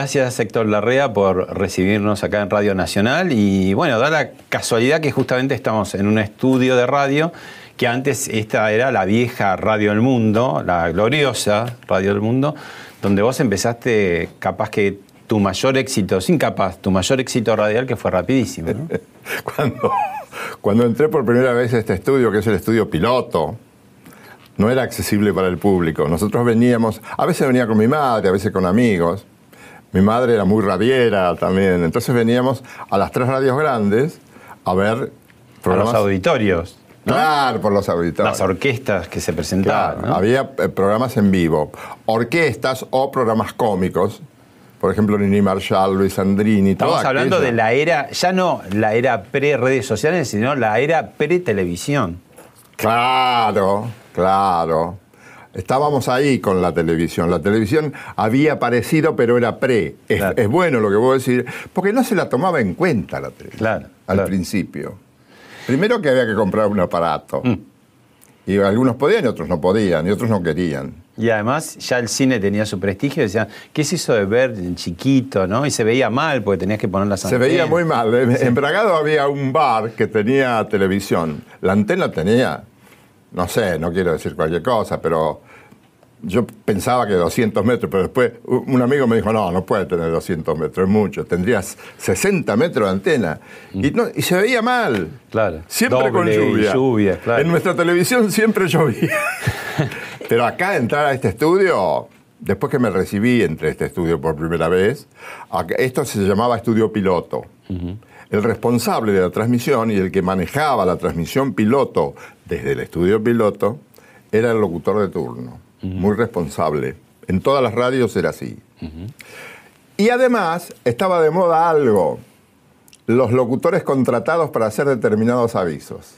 Gracias Héctor Larrea por recibirnos acá en Radio Nacional y bueno, da la casualidad que justamente estamos en un estudio de radio que antes esta era la vieja Radio del Mundo, la gloriosa Radio del Mundo, donde vos empezaste capaz que tu mayor éxito, sin capaz, tu mayor éxito radial que fue rapidísimo. cuando, cuando entré por primera vez a este estudio, que es el estudio piloto, no era accesible para el público. Nosotros veníamos, a veces venía con mi madre, a veces con amigos, mi madre era muy radiera también, entonces veníamos a las tres radios grandes a ver programas. los auditorios. Claro, por los auditorios. Las orquestas que se presentaban. Había eh, programas en vivo, orquestas o programas cómicos. Por ejemplo, Nini Marshall, Luis Andrini. Estamos hablando de la era, ya no la era pre-redes sociales, sino la era pre-televisión. Claro, claro. Estábamos ahí con la televisión. La televisión había aparecido, pero era pre. Es, bueno lo que puedo decir, porque no se la tomaba en cuenta la televisión al principio. Primero que había que comprar un aparato. Mm. Y algunos podían y otros no podían, y otros no querían. Y además ya el cine tenía su prestigio, decían, ¿qué es eso de ver en chiquito, no? Y se veía mal porque tenías que poner las antenas. Se veía muy mal. En Bragado había un bar que tenía televisión. La antena tenía no sé, no quiero decir cualquier cosa, pero yo pensaba que 200 metros, pero después un amigo me dijo, no, no puede tener 200 metros, es mucho, tendrías 60 metros de antena. Y, no, y se veía mal. Claro. Siempre con lluvia. lluvia En nuestra televisión siempre llovía. pero acá entrar a este estudio, después que me recibí entre este estudio por primera vez, esto se llamaba estudio piloto. El responsable de la transmisión y el que manejaba la transmisión piloto desde el estudio piloto era el locutor de turno, muy responsable. En todas las radios era así. Y además estaba de moda algo, los locutores contratados para hacer determinados avisos.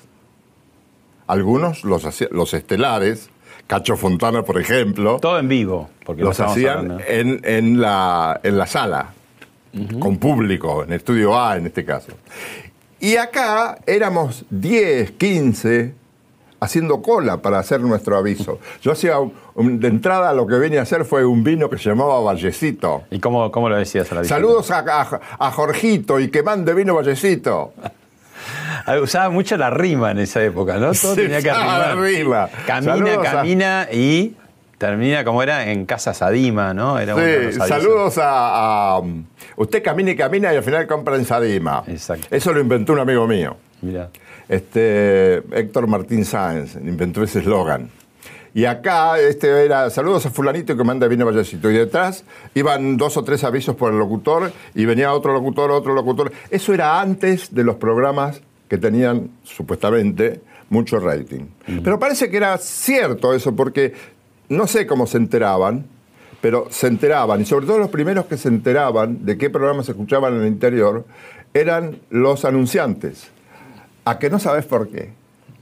Algunos, los, los estelares, Cacho Fontana, por ejemplo. Todo en vivo. Porque los hacían en, la, en la sala con público, en estudio A en este caso. Y acá éramos 10, 15 haciendo cola para hacer nuestro aviso. Yo hacía, de entrada lo que venía a hacer fue un vino que se llamaba Vallecito. ¿Y cómo, cómo lo decías a la Saludos a, a, Jorgito y que mande vino Vallecito. Usaba mucho la rima en esa época, ¿no? Todo tenía que rima. Camina, camina y termina como era en Casa Sadima, ¿no? Era sí, saludos a, Usted camina y camina y al final compra en Sadima. Exacto. Eso lo inventó un amigo mío. Mira. Este, Héctor Martín Sáenz inventó ese eslogan. Y acá este era saludos a fulanito que manda vino Vallecito. Y detrás iban dos o tres avisos por el locutor y venía otro locutor, otro locutor. Eso era antes de los programas que tenían supuestamente mucho rating. Pero parece que era cierto eso, porque no sé cómo se enteraban, pero se enteraban, y sobre todo los primeros que se enteraban de qué programas se escuchaban en el interior, eran los anunciantes. ¿A que no sabes por qué?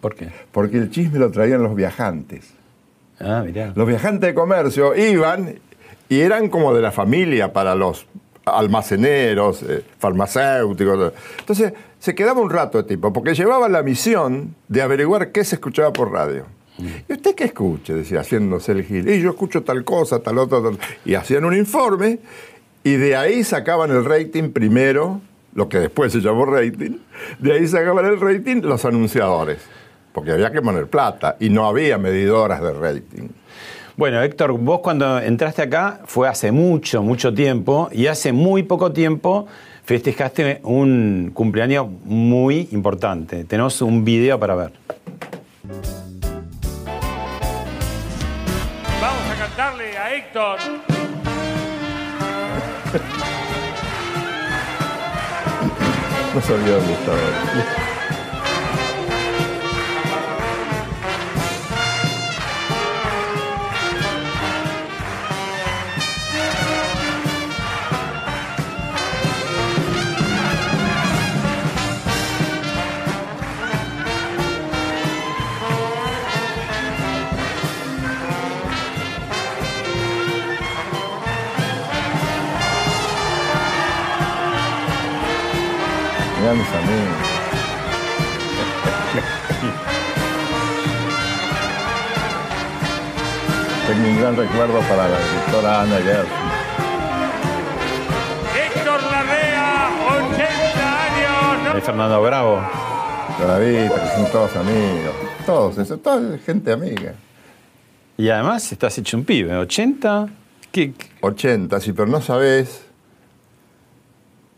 ¿Por qué? Porque el chisme lo traían los viajantes. Ah, mirá. Los viajantes de comercio iban y eran como de la familia para los almaceneros, eh, farmacéuticos. Entonces, se quedaba un rato de tipo, porque llevaba la misión de averiguar qué se escuchaba por radio. ¿Y usted qué escucha? Decía, haciéndose el gil. Y yo escucho tal cosa, tal otra, tal. Y hacían un informe y de ahí sacaban el rating primero, lo que después se llamó rating, de ahí sacaban el rating los anunciadores, porque había que poner plata y no había medidoras de rating. Bueno, Héctor, vos cuando entraste acá fue hace mucho, mucho tiempo y hace muy poco tiempo festejaste un cumpleaños muy importante. Tenemos un video para ver. Vamos a cantarle a Héctor. No sabía dónde estaba. Mis amigos. Tengo un gran recuerdo para la doctora Ana Gerson. Héctor Larrea, 80 años. Es Fernando Bravo. Que son todos amigos. Todos, eso, toda gente amiga. Y además estás hecho un pibe, 80. ¿Qué, qué- 80, sí, pero no sabés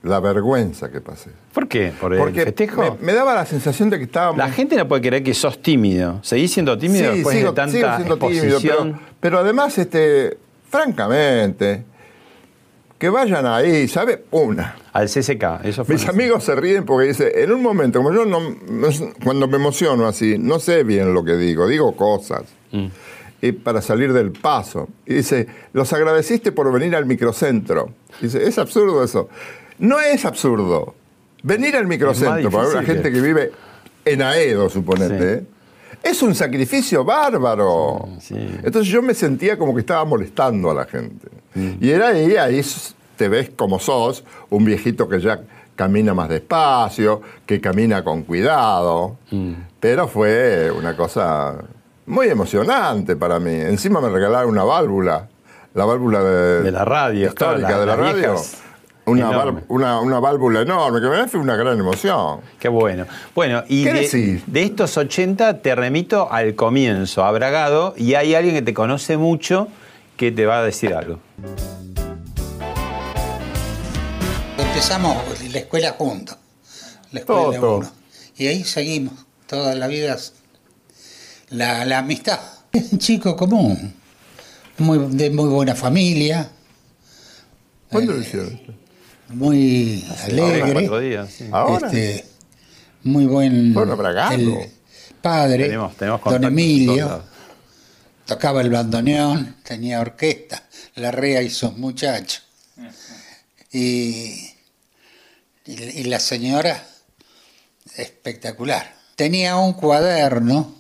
la vergüenza que pasé. ¿Por qué? ¿Por el Porque festejo? me, me daba la sensación de que estábamos... La gente no puede creer que sos tímido. ¿Seguís siendo tímido Sí, después sigo, de tanta sigo siendo tímido, pero, pero además, este, francamente, que vayan ahí, ¿sabe? Una. Al CCK, eso fue. Mis amigos se ríen porque dice, en un momento, como yo no, no- cuando me emociono así, no sé bien lo que digo, digo cosas. Mm. Y para salir del paso. Y dice, los agradeciste por venir al microcentro. Dice, es absurdo eso. No es absurdo. Venir al microcentro para una difícil gente que- que vive en Aedo, suponete, Sí. ¿eh? es un sacrificio bárbaro. Sí. Entonces yo me sentía como que estaba molestando a la gente. Mm. Y era ahí, ahí te ves como sos, un viejito que ya camina más despacio, que camina con cuidado. Mm. Pero fue una cosa muy emocionante para mí. Encima me regalaron una válvula, la válvula de, De la radio, histórica claro, de la radio. viejas. Una, una, una válvula enorme, que me fue una gran emoción. Qué bueno. Bueno, y ¿Qué de, decís? de estos 80 te remito al comienzo, a Bragado, y hay alguien que te conoce mucho que te va a decir algo. Empezamos la escuela juntos, la escuela Todo. uno. Y ahí seguimos, toda la vida, la, la amistad. Es un chico común, muy, de muy buena familia, ¿Cuándo Eh, lo hicieron? Muy alegre, cuatro días. sí. Ahora. este, muy buen Bueno, el padre, Tenemos- tenemos don Emilio, tocaba el bandoneón, tenía orquesta, la rea y sus muchachos. Y, y, y la señora, espectacular. Tenía un cuaderno,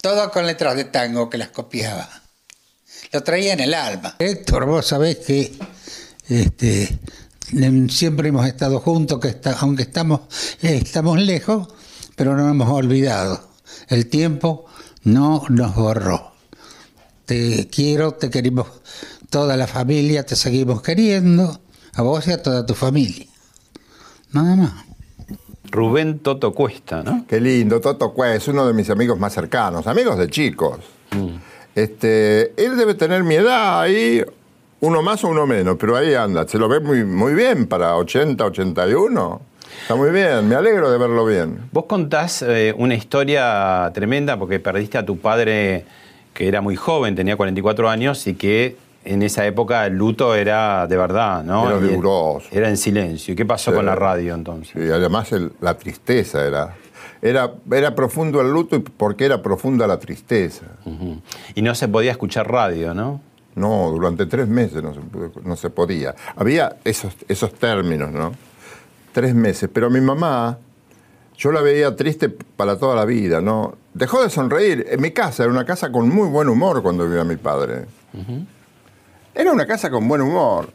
todo con letras de tango que las copiaba. Lo traía en el alma. Héctor, vos sabés que este, siempre hemos estado juntos, que está- aunque estamos, eh, estamos lejos, pero no nos hemos olvidado. El tiempo no nos borró. Te quiero, te queremos toda la familia, te seguimos queriendo, a vos y a toda tu familia. Nada más. Rubén Toto Cuesta, ¿no? Qué lindo, Toto Cue es uno de mis amigos más cercanos, amigos de chicos. Mm. Este, él debe tener mi edad ahí, uno más o uno menos, pero ahí anda, se lo ve muy, muy bien para 80, 81. Está muy bien, me alegro de verlo bien. Vos contás eh, una historia tremenda porque perdiste a tu padre que era muy joven, tenía 44 años y que en esa época el luto era de verdad, ¿no? Era. Era en silencio. ¿Y qué pasó Sí. con la radio entonces? Y además el- la tristeza era, era. Era profundo el luto y porque era profunda la tristeza. Y no se podía escuchar radio, ¿no? No, durante tres meses no se, pudo- no se podía. Había esos, esos términos, ¿no? Tres meses. Pero mi mamá, yo la veía triste para toda la vida, ¿no? Dejó de sonreír. En mi casa, era una casa con muy buen humor cuando vivía mi padre. Era una casa con buen humor.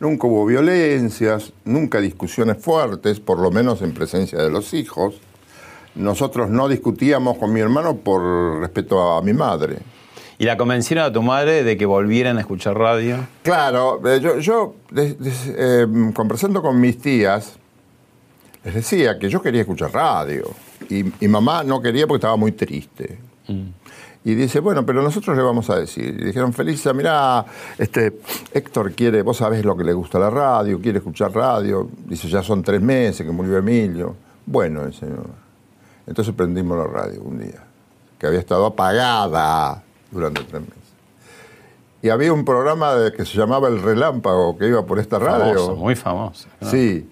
Nunca hubo violencias, nunca discusiones fuertes, por lo menos en presencia de los hijos. Nosotros no discutíamos con mi hermano por respeto a mi madre. ¿Y la convencieron a tu madre de que volvieran a escuchar radio? Claro, eh, yo, yo des- des- eh, conversando con mis tías, les decía que yo quería escuchar radio. Y, y mamá no quería porque estaba muy triste. Y dice, bueno, pero nosotros le vamos a decir. Y dijeron, Felisa, mirá, este, Héctor quiere, vos sabés lo que le gusta a la radio, quiere escuchar radio. Dice, ya son tres meses que murió Emilio. Bueno, dice, no. entonces prendimos la radio un día, que había estado apagada durante tres meses. Y había un programa de- que se llamaba El Relámpago, que iba por esta radio. Famoso, muy famoso. ¿no? Sí,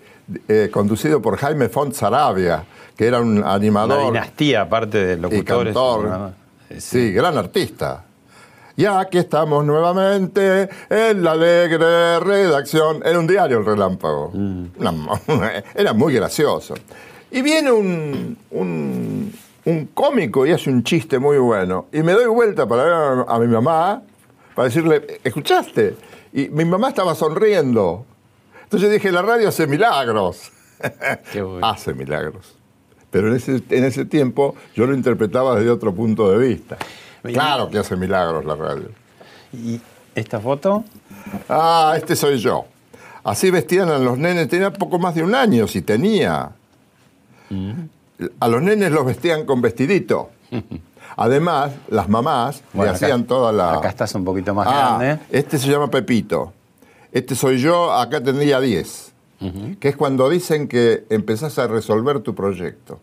eh, conducido por Jaime Font Sarabia, que era un Una animador dinastía, aparte de y locutores. Sí, gran artista. Y aquí estamos nuevamente en la alegre redacción. Era un diario el relámpago. Una- era muy gracioso. Y viene un, un, un cómico y hace un chiste muy bueno. Y me doy vuelta para ver a, mi mamá, para decirle, ¿escuchaste? Y mi mamá estaba sonriendo. Entonces dije, la radio hace milagros. Qué bueno. hace milagros. Pero en ese, en ese tiempo yo lo interpretaba desde otro punto de vista. Claro que hace milagros la radio. ¿Y esta foto? Ah, este soy yo. Así vestían a los nenes, tenía poco más de un año, si tenía. A los nenes los vestían con vestidito. Además, las mamás Bueno, le acá- hacían toda la... acá estás un poquito más Ah, grande. Este se llama Pepito. Este soy yo, acá tendría 10. Que es cuando dicen que empezás a resolver tu proyecto.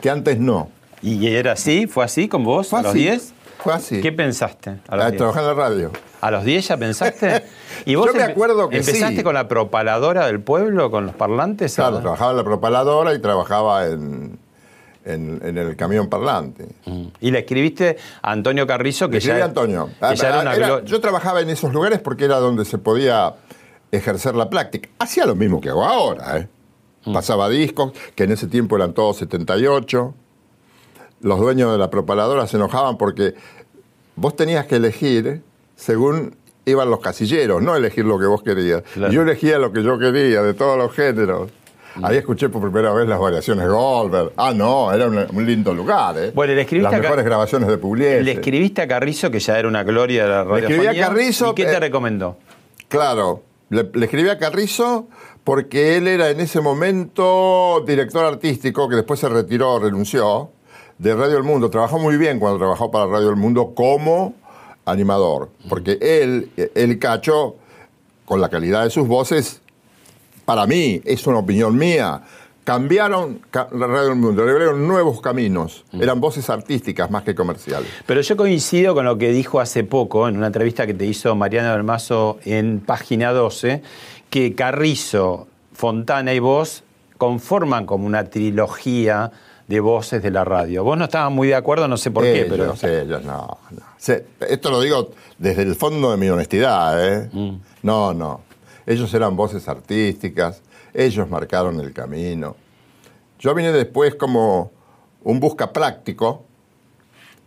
Que antes no. ¿Y era así? ¿Fue así con vos? Fue ¿A los así, 10? fue así. ¿Qué pensaste? A los A 10? trabajar en la radio. ¿A los 10 ya pensaste? ¿Y vos Yo me acuerdo que ¿Empezaste sí. con la propaladora del pueblo, con los parlantes? Claro, trabajaba en la propaladora y trabajaba en, en- en el camión parlante. Y le escribiste a Antonio Carrizo, que Le ya, a Antonio. que ya era una Era- glo- yo trabajaba en esos lugares porque era donde se podía ejercer la práctica. Hacía lo mismo que hago ahora. ¿eh? Mm. Pasaba discos, que en ese tiempo eran todos 78. Los dueños de la propaladora se enojaban porque vos tenías que elegir según iban los casilleros, no elegir lo que vos querías. Claro. Yo elegía lo que yo quería, de todos los géneros. Ahí escuché por primera vez las variaciones Goldberg. Ah, no, era un, un lindo lugar, ¿eh? Bueno, le escribiste Las mejores grabaciones de Pugliese. Le escribiste a Carrizo, que ya era una gloria de la Le escribí a. Carrizo, ¿Y qué te eh, recomendó? Claro, le, le escribí a Carrizo porque él era en ese momento director artístico, que después se retiró, renunció, de Radio El Mundo. Trabajó muy bien cuando trabajó para Radio El Mundo como animador, porque él, el cacho, con la calidad de sus voces, para mí, es una opinión mía, cambiaron ca- la Radio El Mundo, le abrieron nuevos caminos. Eran voces artísticas más que comerciales. Pero yo coincido con lo que dijo hace poco en una entrevista que te hizo Mariano del Mazo en página 12, que Carrizo, Fontana y vos conforman como una trilogía de voces de la radio. Vos no estabas muy de acuerdo, no sé por qué, Ellos, pero... ellos, no, no. Se- esto lo digo desde el fondo de mi honestidad, ¿eh? Mm. No, no. Ellos eran voces artísticas, ellos marcaron el camino. Yo vine después como un busca práctico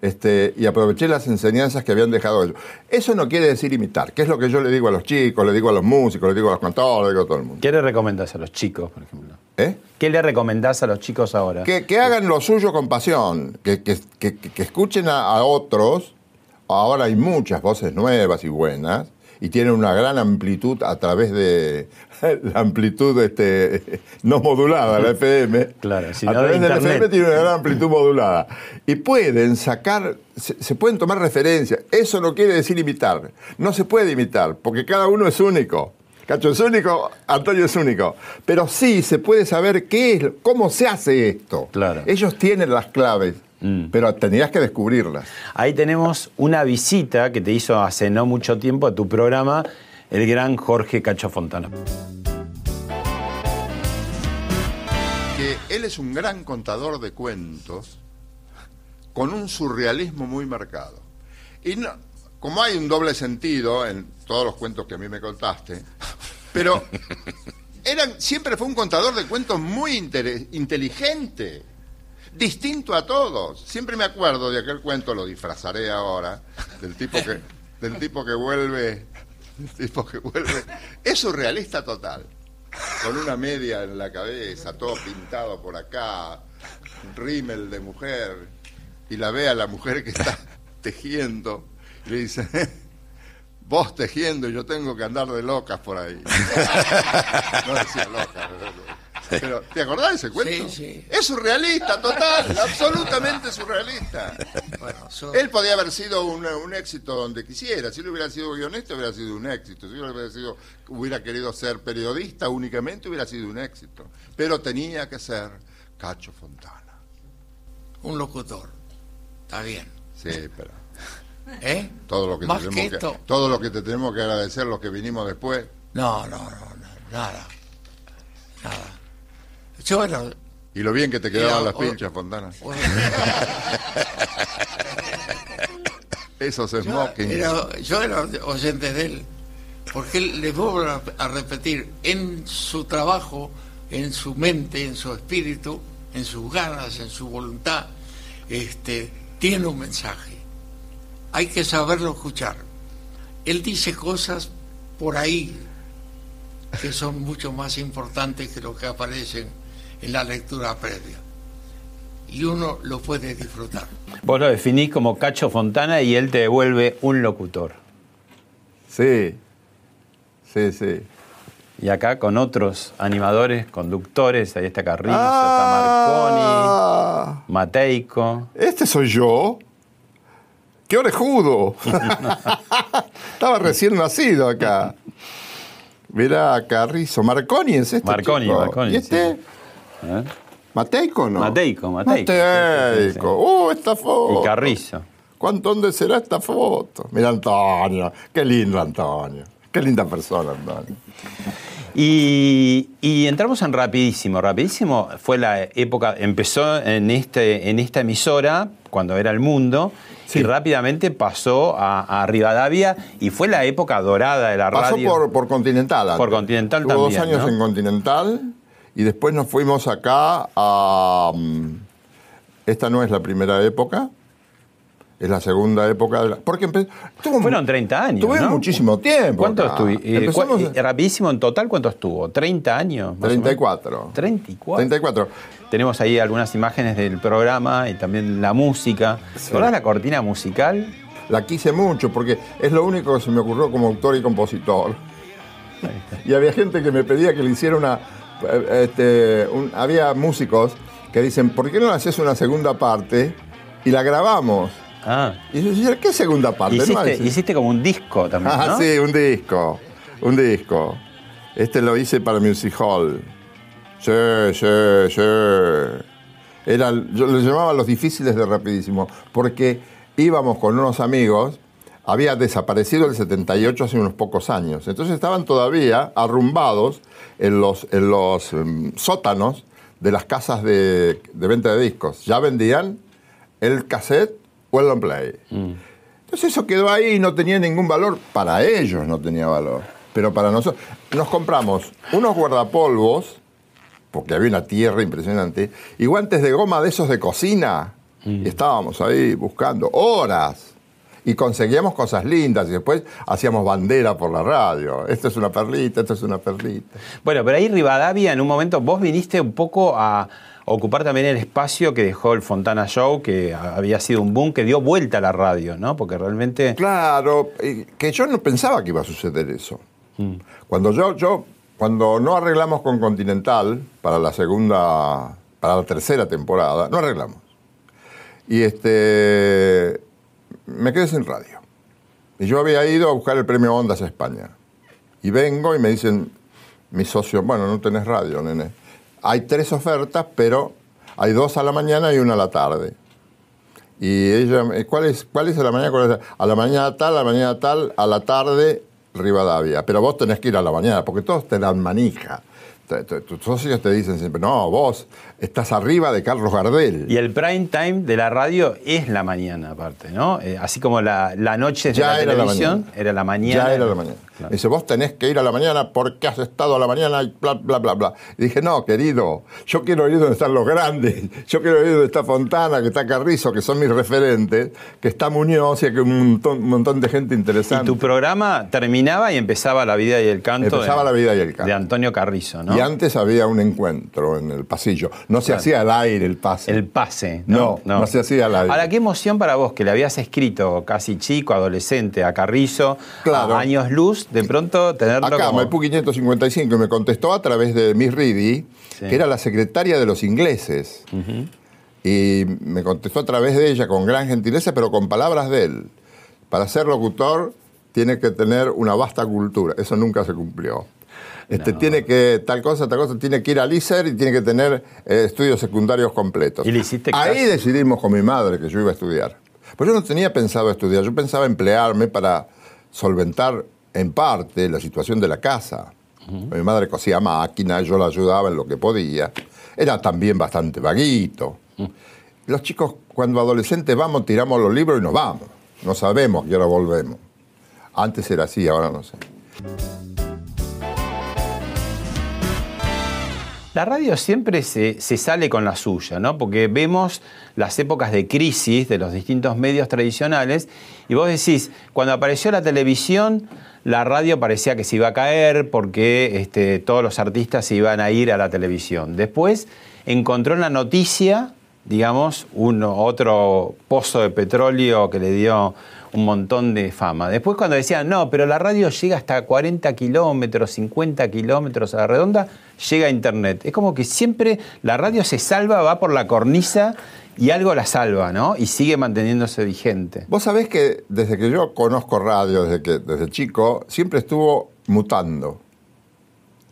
este, y aproveché las enseñanzas que habían dejado ellos. Eso no quiere decir imitar, que es lo que yo le digo a los chicos, le digo a los músicos, le digo a los cantores, le digo a todo el mundo. ¿Qué le recomendás a los chicos, por ejemplo? ¿Eh? ¿Qué le recomendás a los chicos ahora? Que, que hagan lo suyo con pasión, que, que- que- escuchen a, a otros. Ahora hay muchas voces nuevas y buenas y tienen una gran amplitud a través de la amplitud este, no modulada, la FM. Claro, si a través de la. FM tiene una gran amplitud modulada. Y pueden sacar, se, se pueden tomar referencias. Eso no quiere decir imitar. No se puede imitar, porque cada uno es único. Cacho es único, Antonio es único. Pero sí se puede saber qué es, cómo se hace esto. Claro. Ellos tienen las claves, pero tenías que descubrirlas. Ahí tenemos una visita que te hizo hace no mucho tiempo a tu programa el gran Jorge Cacho Fontana. que él es un gran contador de cuentos con un surrealismo muy marcado. Y no, como hay un doble sentido en todos los cuentos que a mí me contaste, pero eran, siempre fue un contador de cuentos muy inteligente, distinto a todos. Siempre me acuerdo de aquel cuento, lo disfrazaré ahora, del tipo que, del tipo que vuelve, tipo que vuelve. Es surrealista total con una media en la cabeza, todo pintado por acá, rímel de mujer, y la ve a la mujer que está tejiendo, y le dice, vos tejiendo y yo tengo que andar de locas por ahí. No decía loca, pero- ¿Te acordás de ese cuento? Sí, sí. Es surrealista, total, absolutamente surrealista. Bueno, so- Él podía haber sido un, un éxito donde quisiera. Si él hubiera sido guionista, hubiera sido un éxito. Si él hubiera, sido, hubiera querido ser periodista únicamente, hubiera sido un éxito. Pero tenía que ser Cacho Fontana. un locutor. Está bien. Sí, pero ¿Eh? todo lo que, Más que tenemos que, todo lo que te tenemos que agradecer, los que vinimos después. No, no, no, no, nada. Nada. Yo. Y lo bien que te quedaban las pinchas, Fontana. Esos yo, smoking. era, yo era oyente de él. Porque él, les vuelvo a, a repetir, en su trabajo, en su mente, en su espíritu, en sus ganas, en su voluntad, este, tiene un mensaje. Hay que saberlo escuchar. Él dice cosas por ahí que son mucho más importantes que lo que aparecen en la lectura previa. Y uno lo puede disfrutar. Vos lo definís como Cacho Fontana y él te devuelve un locutor. Sí, sí, sí. Y acá con otros animadores, conductores, ahí está Carrizo, Ah, está Marconi, Mateico. Este soy yo. ¡Qué orejudo! Estaba recién nacido acá. Mirá, Carrizo. Marconi es este. Marconi, chico. Marconi, ¿Y este? sí. ¿Eh? ¿Mateico no? Mateico, Mateico, Mateico. ¡Uh, esta foto! Y Carrizo. ¿Cuánto dónde será esta foto? Mira, Antonio. Qué lindo, Antonio. Qué linda persona, Antonio. Y, y entramos en Rapidísimo. Rapidísimo fue la época, empezó en, este, en esta emisora, cuando era el mundo, y rápidamente pasó a, a Rivadavia, y fue la época dorada de la Pasó radio. por, por Continental. antes. Por Continental Tuvo dos también, años ¿no? en Continental y después nos fuimos acá a... mm, Esta no es la primera época, es la segunda época. de la- porque empe- tuvo- Fueron 30 años. Tuve ¿no? muchísimo tiempo. ¿Cuánto acá. estuvo? Eh, Empezamos eh, rapidísimo en total, ¿cuánto estuvo? ¿30 años? más o menos? 34. 34. 34. Tenemos ahí algunas imágenes del programa y también la música. Sí. ¿Recordás la cortina musical? La quise mucho porque es lo único que se me ocurrió como autor y compositor. Y había gente que me pedía que le hiciera una. Eh, este, un- había músicos que dicen, ¿por qué no haces una segunda parte y la grabamos? Ah. Y yo decía, ¿qué segunda parte? No, Hiciste, dice, hiciste como un disco también, Ah, ¿no? sí, un disco. Un disco. Este lo hice para Music Hall. Sí, sí, sí. Era, yo le llamaba los difíciles de rapidísimo, porque íbamos con unos amigos, había desaparecido el 78 hace unos pocos años, entonces estaban todavía arrumbados en los, en los em, sótanos de las casas de, de venta de discos. Ya vendían el cassette o el long play. Entonces eso quedó ahí y no tenía ningún valor. Para ellos no tenía valor. Pero para nosotros. Nos compramos unos guardapolvos, porque había una tierra impresionante, y guantes de goma de esos de cocina. Y estábamos ahí buscando horas. Y conseguíamos cosas lindas y después hacíamos bandera por la radio. Esto es una perlita, esto es una perlita. Bueno, pero ahí Rivadavia, en un momento, vos viniste un poco a ocupar también el espacio que dejó el Fontana Show, que había sido un boom, que dio vuelta a la radio, ¿no? Porque realmente... Claro, que yo no pensaba que iba a suceder eso. Cuando yo, yo, cuando no arreglamos con Continental para la segunda, para la tercera temporada, no arreglamos. Y este, me quedé sin radio. Y yo había ido a buscar el premio Ondas a España. Y vengo y me dicen, mi socio, bueno, no tenés radio, nene. Hay tres ofertas, pero hay dos a la mañana y una a la tarde. Y ella, ¿cuál es, cuál es a la mañana? cuál es? A la mañana tal, a la mañana tal, a la tarde Rivadavia. Pero vos tenés que ir a la mañana, porque todos te dan manija. Tus socios te dicen siempre, no, vos estás arriba de Carlos Gardel. Y el prime time de la radio es la mañana, aparte, ¿no? Eh, así como la, la noche de Ya la televisión era la mañana. Ya era la mañana. Claro. Dice, vos tenés que ir a la mañana porque has estado a la mañana y bla, bla, bla, bla. Y dije, no, querido, yo quiero ir donde están los grandes. Yo quiero ir donde está Fontana, que está Carrizo, que son mis referentes, que está Muñoz y que un montón, un montón de gente Y interesante. tu programa terminaba y empezaba La vida y el canto. Empezaba de, La vida y el canto. De Antonio Carrizo, ¿no? Y Y antes había un encuentro en el pasillo. No se hacía al aire el pase. El pase. No, no, se hacía al aire. Ahora, qué emoción para vos que le habías escrito casi chico, adolescente, a Carrizo, Claro. a años luz, de pronto tenerlo Acá, como... Maipú 555, y me contestó a través de Miss Reedy, Sí. que era la secretaria de los ingleses. Y me contestó a través de ella con gran gentileza, pero con palabras de él. Para ser locutor tiene que tener una vasta cultura. Eso nunca se cumplió. Este, Tiene que, tal cosa, tal cosa, tiene que ir al ISER y tiene que tener eh, estudios secundarios completos. ¿Y le hiciste Ahí decidimos con mi madre que yo iba a estudiar. Pues yo no tenía pensado estudiar, yo pensaba emplearme para solventar en parte la situación de la casa. Mi madre cosía máquinas, yo la ayudaba en lo que podía. Era también bastante vaguito. Los chicos, cuando adolescentes vamos, tiramos los libros y nos vamos. No sabemos que ahora volvemos. Antes era así, ahora no sé. La radio siempre se, sale con la suya, ¿no? Porque vemos las épocas de crisis de los distintos medios tradicionales y vos decís, cuando apareció la televisión, la radio parecía que se iba a caer porque este, todos los artistas se iban a ir a la televisión. Después encontró en la noticia, digamos, un otro pozo de petróleo que le dio un montón de fama. Después cuando decían, no, pero la radio llega hasta 40 kilómetros, 50 kilómetros a la redonda, llega a Internet. Es como que siempre la radio se salva, va por la cornisa y algo la salva, ¿no? Y sigue manteniéndose vigente. Vos sabés que desde que yo conozco radio, desde, que, desde chico, siempre estuvo mutando.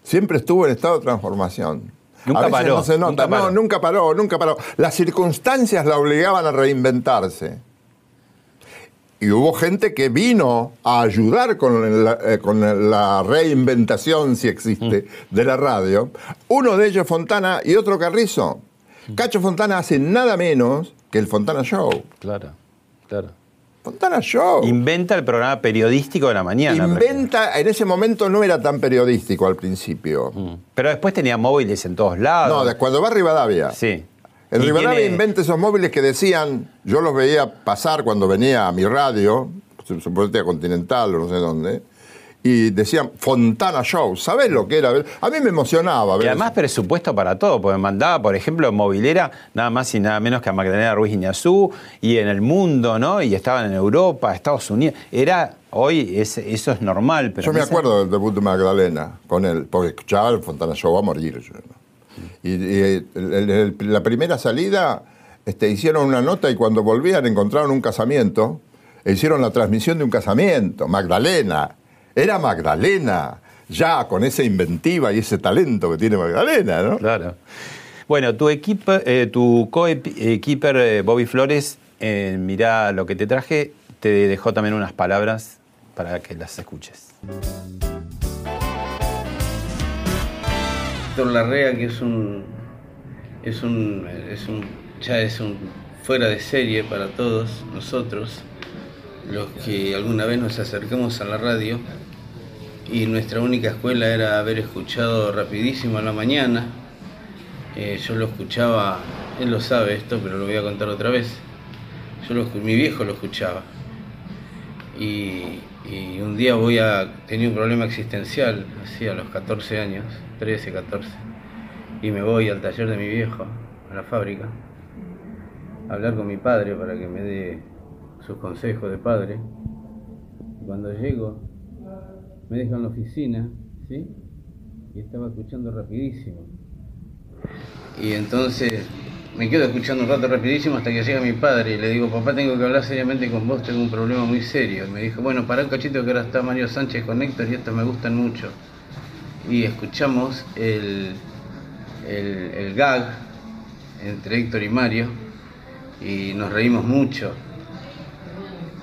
Siempre estuvo en estado de transformación. Nunca A veces paró, No se nota. nunca paró. No, nunca paró, nunca paró. Las circunstancias la obligaban a reinventarse. Y hubo gente que vino a ayudar con la, eh, con la reinventación, si existe, de la radio. Uno de ellos Fontana y otro Carrizo. Cacho Fontana hace nada menos que el Fontana Show. Claro, claro. Fontana Show. Inventa el programa periodístico de la mañana. Inventa, en ese momento no era tan periodístico al principio. Pero después tenía móviles en todos lados. No, de cuando va a Rivadavia. Sí. En Y Rivadavia tiene- inventa esos móviles que decían, yo los veía pasar cuando venía a mi radio, suponete a Continental o no sé dónde, y decían Fontana Show. ¿Sabés lo que era? A mí me emocionaba. Y además presupuesto para todo, porque mandaba, por ejemplo, movilera nada más y nada menos que a Magdalena Ruiz Iñazú y en el mundo, ¿no? Y estaban en Europa, Estados Unidos. Era, hoy es- eso es normal, pero Yo me acuerdo del debut de Magdalena con él, porque escuchaba el Fontana Show a morir. yo, ¿no? Y, la primera salida este, hicieron una nota y cuando volvían encontraron un casamiento e hicieron la transmisión de un casamiento. Magdalena, era Magdalena, ya con esa inventiva y ese talento que tiene Magdalena, ¿no? Claro. Bueno, tu equipo, eh, tu co-keeper eh, Bobby Flores, eh, mirá lo que te traje, te dejó también unas palabras para que las escuches. Héctor Larrea, que es un, es un, es un, ya es un fuera de serie para todos nosotros, los que alguna vez nos acercamos a la radio y nuestra única escuela era haber escuchado rapidísimo a la mañana. Eh, yo lo escuchaba, él lo sabe esto, pero lo voy a contar otra vez. Yo lo, mi viejo lo escuchaba. Y, y un día voy a tenía un problema existencial, así a los 14 años, 13, 14, y me voy al taller de mi viejo, a la fábrica, a hablar con mi padre para que me dé sus consejos de padre. Y cuando llego, me dejan en la oficina, ¿sí? Y estaba escuchando rapidísimo. Y entonces me quedo escuchando un rato rapidísimo hasta que llega mi padre y le digo, papá, tengo que hablar seriamente con vos, tengo un problema muy serio. Y me dijo, bueno, para un cachito que ahora está Mario Sánchez con Héctor y estos me gustan mucho. Y escuchamos el, el, el gag entre Héctor y Mario y nos reímos mucho.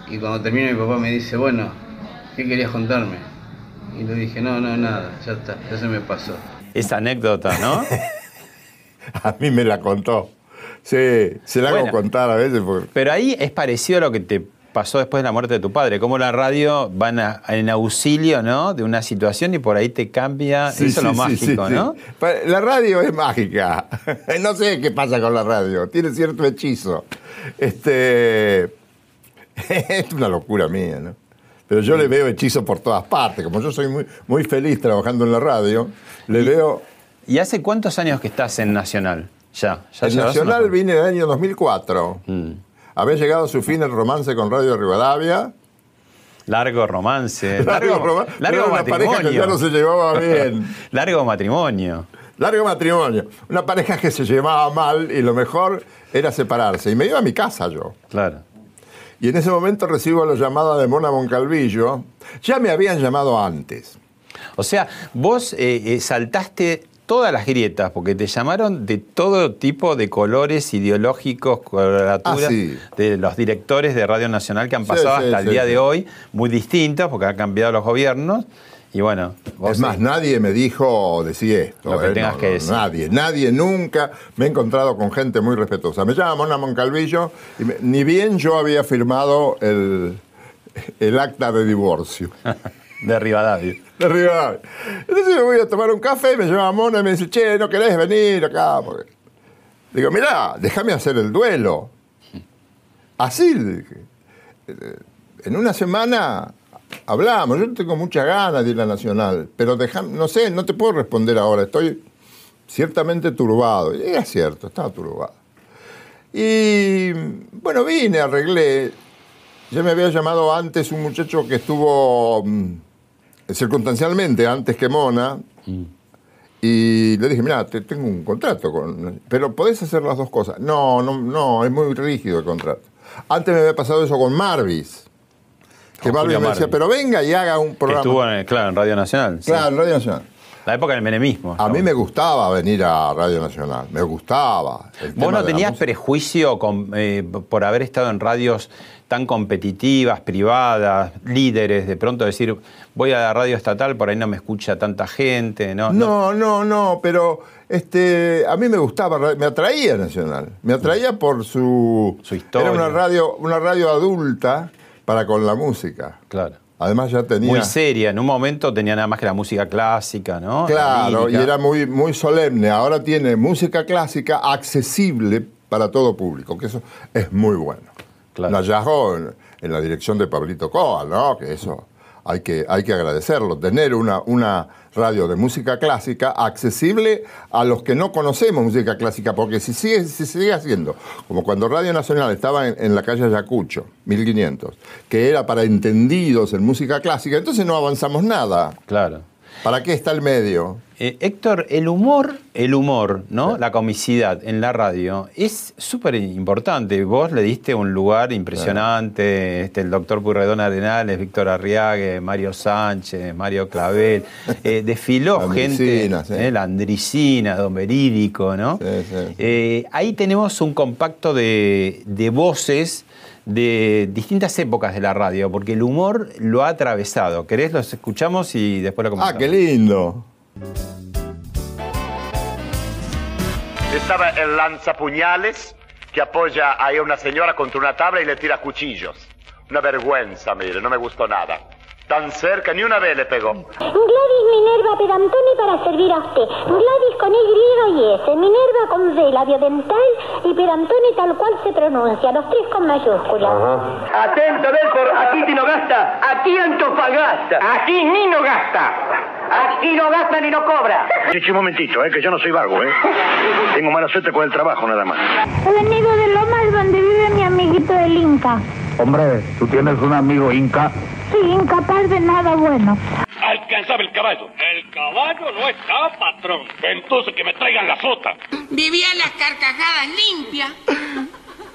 Y cuando termina mi papá me dice, bueno, ¿qué querías contarme? Y le dije, no, no, nada, ya está, ya se me pasó. Esa anécdota, ¿no? A mí me la contó. Sí, se la hago contar a veces porque Pero ahí es parecido a lo que te pasó después de la muerte de tu padre, cómo la radio van a- en auxilio, ¿no? De una situación y por ahí te cambia, Sí, eso es lo mágico, sí, ¿no? La radio es mágica. No sé qué pasa con la radio. Tiene cierto hechizo. Este. Es una locura mía, ¿no? Pero yo le veo hechizo por todas partes. Como yo soy muy, muy feliz trabajando en la radio, le veo ¿Y hace cuántos años que estás en Nacional? Ya, ya El Nacional vine en el año 2004. Mm. Había llegado a su fin el romance con Radio Rivadavia. Largo romance. Largo, roma- largo era una pareja que matrimonio. ya no se llevaba bien. largo matrimonio. Largo matrimonio. Una pareja que se llevaba mal y lo mejor era separarse. Y me iba a mi casa yo. Claro. Y en ese momento recibo la llamada de Mona Moncalvillo. Ya me habían llamado antes. O sea, vos eh, eh, saltaste todas las grietas, porque te llamaron de todo tipo de colores ideológicos, coloraturas, Ah, sí. de los directores de Radio Nacional que han pasado sí, hasta el día de hoy, muy distintos, porque han cambiado los gobiernos. Y bueno, vos Es más, nadie me dijo, decía esto. Lo que eh, tengas que decir. Nadie, nadie, nunca. Me he encontrado con gente muy respetuosa. Me llama Mona Moncalvillo y me- ni bien yo había firmado el, el acta de divorcio. de Rivadavia. De Rivadavia. Entonces me voy a tomar un café, me llama Mona y me dice, che, ¿no querés venir acá? Digo, mirá, déjame hacer el duelo. Así, En una semana hablamos. Yo tengo muchas ganas de ir a Nacional, pero déjame, no sé, no te puedo responder ahora. Estoy ciertamente turbado. Y era cierto, estaba turbado. Y bueno, vine, arreglé. Ya me había llamado antes un muchacho que estuvo mm, circunstancialmente antes que Mona. Y le dije, mira, te tengo un contrato, con, pero podés hacer las dos cosas. No, no, no, es muy rígido el contrato. Antes me había pasado eso con Marvis. Que Marvis Julio me decía, Marvis. pero venga y haga un Que programa. estuvo, en, claro, en Radio Nacional. sí. Claro, en Radio Nacional. La época del menemismo. A mí me gustaba venir a Radio Nacional, me gustaba. ¿Vos no tenías prejuicio con- eh, por haber estado en radios tan competitivas, privadas, líderes, de pronto decir, voy a la radio estatal, por ahí no me escucha tanta gente? No, No, no, no, pero este, a mí me gustaba, me atraía Nacional. Me atraía por su... Su historia. Era una radio, una radio adulta para con la música. Claro. Además ya tenía... Muy seria, en un momento tenía nada más que la música clásica, ¿no? La Claro, y era muy, muy solemne. Ahora tiene música clásica accesible para todo público, que eso es muy bueno. Claro. Un hallazgo en, en la dirección de Pablito Coa, ¿no? Que eso hay que, hay que agradecerlo. Tener una, una radio de música clásica accesible a los que no conocemos música clásica, porque si sigue, si sigue haciendo, como cuando Radio Nacional estaba en, en la calle Ayacucho, 1500, que era para entendidos en música clásica, entonces no avanzamos nada. Claro. ¿Para qué está el medio? Eh, Héctor, el humor, el humor, ¿no? La comicidad en la radio es súper importante. Vos le diste un lugar impresionante, este, el doctor Purredón Arenales, Víctor Arriague, Mario Sánchez, Mario Clavel, eh, desfiló La gente, sí. eh, la Andricina, Don Verídico, ¿no? Sí, sí, sí. Eh, ahí tenemos un compacto de, de voces de distintas épocas de la radio, porque el humor lo ha atravesado. ¿Querés? Los escuchamos y después lo comentamos. Ah, qué lindo. Estaba el lanzapuñales que apoya ahí a una señora contra una tabla y le tira cuchillos. Una vergüenza, mire, no me gustó nada. Tan cerca, ni una vez le pegó. Gladys Minerva Pedantoni para servir a usted. Gladys con Y y S. Minerva con V, labio dental y Pedantoni tal cual se pronuncia. Los tres con mayúsculas. Atento, Delfor, aquí ti no gasta. Aquí Antofagasta. Aquí ni no gasta. Aquí no gasta ni no cobra. Chichi, un momentito, eh, que yo no soy vago, ¿eh? Tengo mala suerte con el trabajo, nada más. He venido de Lomas donde vive mi amiguito el Inca. Hombre, ¿tú tienes un amigo inca? Sí, incapaz de nada bueno. Alcanzaba el caballo. El caballo no está, patrón. Entonces que me traigan la sota. Vivía las carcajadas limpias.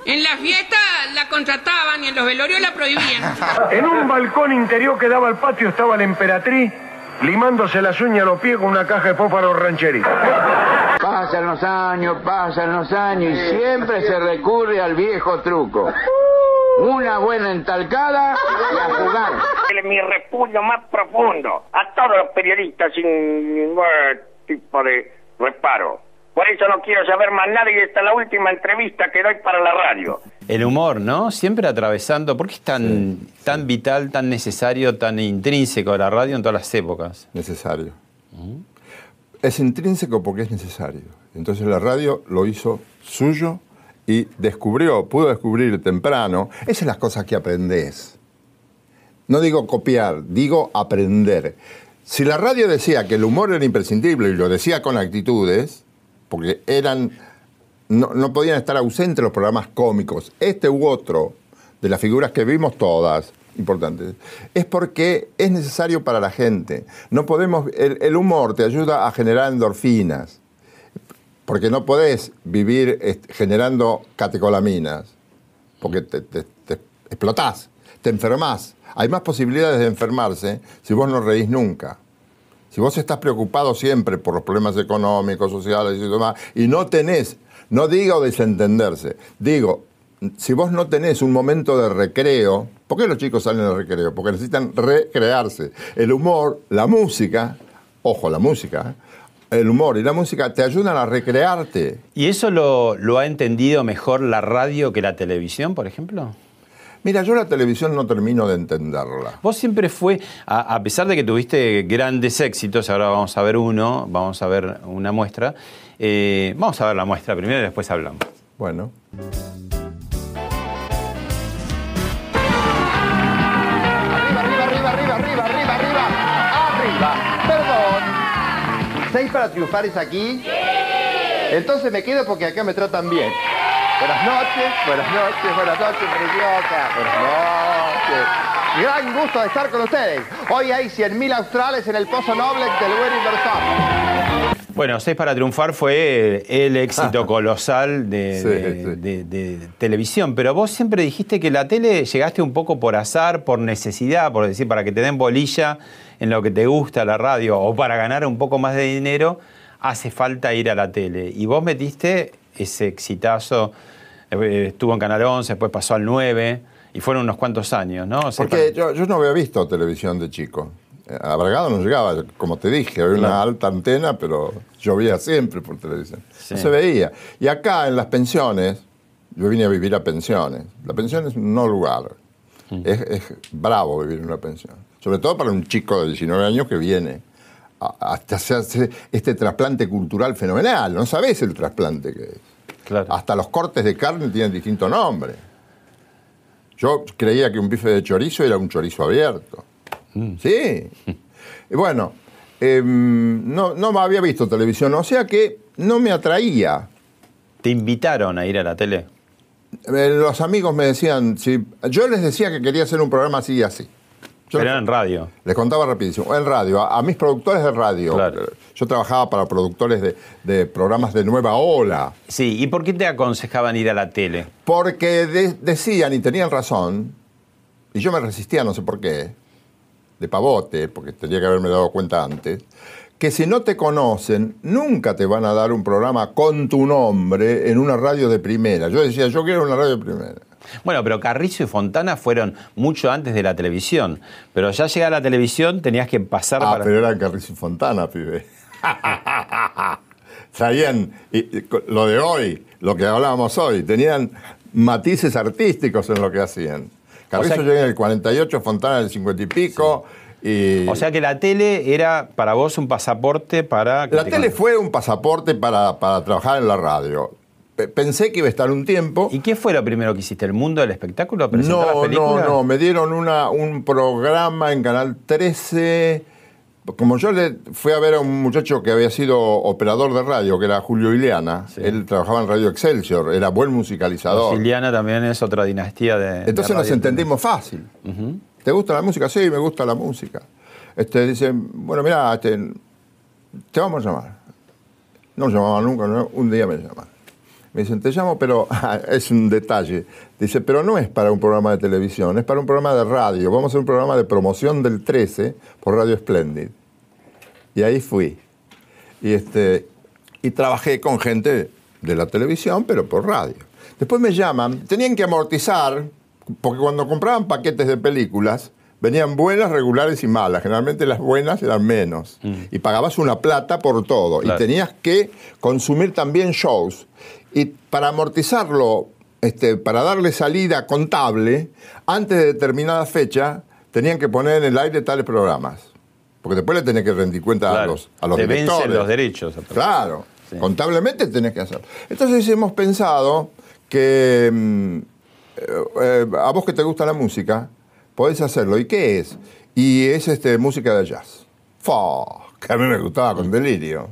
En la fiesta la contrataban y en los velorios la prohibían. En un balcón interior que daba al patio estaba la emperatriz limándose las uñas a los pies con una caja de fósforos rancheritos. Pasan los años, pasan los años y siempre se recurre al viejo truco. Una buena entalcada y a jugar. Mi repudio más profundo a todos los periodistas sin ningún tipo de reparo. Por eso no quiero saber más nada y esta es la última entrevista que doy para la radio. El humor, ¿no? Siempre atravesando. ¿Por qué es tan, tan vital, tan necesario, tan intrínseco la radio en todas las épocas? Necesario. Es intrínseco porque es necesario. Entonces la radio lo hizo suyo y descubrió, pudo descubrir temprano. Esas son las cosas que aprendes. No digo copiar, digo aprender. Si la radio decía que el humor era imprescindible y lo decía con actitudes, porque eran no, no podían estar ausentes los programas cómicos, este u otro, de las figuras que vimos todas, importantes, es porque es necesario para la gente. No podemos, el, humor te ayuda a generar endorfinas, porque no podés vivir generando catecolaminas, porque te, te- te explotás, te enfermás. Hay más posibilidades de enfermarse si vos no reís nunca. Si vos estás preocupado siempre por los problemas económicos, sociales y demás, y no tenés, no digo desentenderse, digo, si vos no tenés un momento de recreo, ¿por qué los chicos salen al recreo? Porque necesitan recrearse. El humor, la música, ojo, la música, ¿eh? el humor y la música te ayudan a recrearte. ¿Y eso lo, lo ha entendido mejor la radio que la televisión, por ejemplo? Mira, yo la televisión no termino de entenderla. Vos siempre fue, a, a pesar de que tuviste grandes éxitos, ahora vamos a ver uno, vamos a ver una muestra, eh, vamos a ver la muestra primero y después hablamos. Bueno. Arriba, arriba, arriba, arriba, arriba, arriba, arriba. Perdón. ¿Seis para triunfar es aquí? Entonces me quedo porque acá me tratan bien. Buenas noches, buenas noches, buenas noches, preciosa. Buenas noches. Gran gusto de estar con ustedes. Hoy hay 100.000 australes en el Pozo Noble del buen inversor. Bueno, Seis para Triunfar fue el éxito colosal de, Sí, de- de- de televisión, pero vos siempre dijiste que la tele llegaste un poco por azar, por necesidad, por decir, para que te den bolilla en lo que te gusta la radio o para ganar un poco más de dinero, hace falta ir a la tele. Y vos metiste ese exitazo, estuvo en Canal 11, después pasó al 9, y fueron unos cuantos años, ¿no? O sea, Porque yo, yo no había visto televisión de chico. Eh, A Bragado no llegaba, como te dije, había una alta antena, pero llovía siempre por televisión. Sí. No se veía. Y acá en las pensiones, yo vine a vivir a pensiones. La pensión es un no lugar. Mm. Es, es bravo vivir en una pensión. Sobre todo para un chico de 19 años que viene hasta hacerse este trasplante cultural fenomenal. No sabés el trasplante que es. Claro. Hasta los cortes de carne tienen distinto nombre. Yo creía que un bife de chorizo era un chorizo abierto. Sí. Y bueno, em, no, no había visto televisión, o sea que no me atraía. ¿Te invitaron a ir a la tele? Eh, Los amigos me decían, si, yo les decía que quería hacer un programa así y así. Pero les- en radio. Les contaba rapidísimo. En radio, a, a mis productores de radio. Claro. Yo trabajaba para productores de, de programas de nueva ola. Sí, ¿y por qué te aconsejaban ir a la tele? Porque de- decían y tenían razón, y yo me resistía, no sé por qué, de pavote, porque tendría que haberme dado cuenta antes, que si no te conocen, nunca te van a dar un programa con tu nombre en una radio de primera. Yo decía, yo quiero una radio de primera. Bueno, pero Carrizo y Fontana fueron mucho antes de la televisión. Pero ya llega a la televisión, tenías que pasar Ah, para. pero eran Carrizo y Fontana, pibe. Traían lo de hoy, lo que hablábamos hoy, tenían matices artísticos en lo que hacían. Carrizo O sea- llega en el 48, Fontana en el 50 y pico. Y O sea que la tele era para vos un pasaporte para. la te tele fue un pasaporte para, para trabajar en la radio. Pe- Pensé que iba a estar un tiempo. ¿Y qué fue lo primero que hiciste? ¿El mundo del espectáculo? ¿Presentar las No, no, no. Me dieron una, un programa en Canal 13. Como yo le fui a ver a un muchacho que había sido operador de radio, que era Julio Ileana. Él trabajaba en Radio Excelsior, era buen musicalizador. Siciliana también es otra dinastía de. Entonces de nos entendimos fácil. ¿Te gusta la música? Sí, me gusta la música. Este, dicen, bueno, mira, este, te vamos a llamar. No me llamaban nunca, no, un día me llaman. Me dicen, te llamo, pero es un detalle. Dice, pero no es para un programa de televisión, es para un programa de radio. Vamos a hacer un programa de promoción del 13 por Radio Splendid. Y ahí fui. Y, este, y trabajé con gente de la televisión, pero por radio. Después me llaman, tenían que amortizar, porque cuando compraban paquetes de películas, venían buenas, regulares y malas. Generalmente las buenas eran menos. Y pagabas una plata por todo. Claro. Y tenías que consumir también shows. Y para amortizarlo, este, para darle salida contable, antes de determinada fecha, tenían que poner en el aire tales programas. Porque después le tenés que rendir cuenta a los, a los Te vencen los derechos. Claro, Sí. contablemente tenés que hacerlo. Entonces hemos pensado que mm, eh, eh, a vos que te gusta la música, podés hacerlo. ¿Y qué es? Y es este, música de jazz. Fo, que a mí me gustaba con delirio.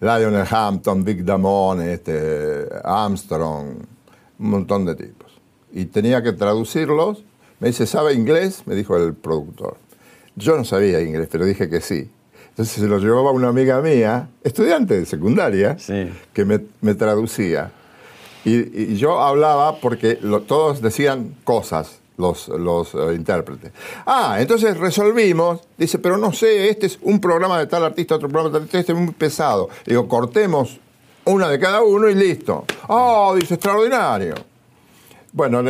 Lionel Hampton, Big Damone, este, Armstrong, un montón de tipos. Y tenía que traducirlos. Me dice, ¿sabe inglés? Me dijo el productor. Yo no sabía inglés, pero dije que sí. Entonces se lo llevaba una amiga mía, estudiante de secundaria, que me, me traducía. Y, yo hablaba porque todos decían cosas, los, los eh, intérpretes. Ah, entonces resolvimos, dice, pero no sé, este es un programa de tal artista, otro programa de tal artista, este es muy pesado. Digo, cortemos una de cada uno y listo. Oh, dice, extraordinario. Bueno,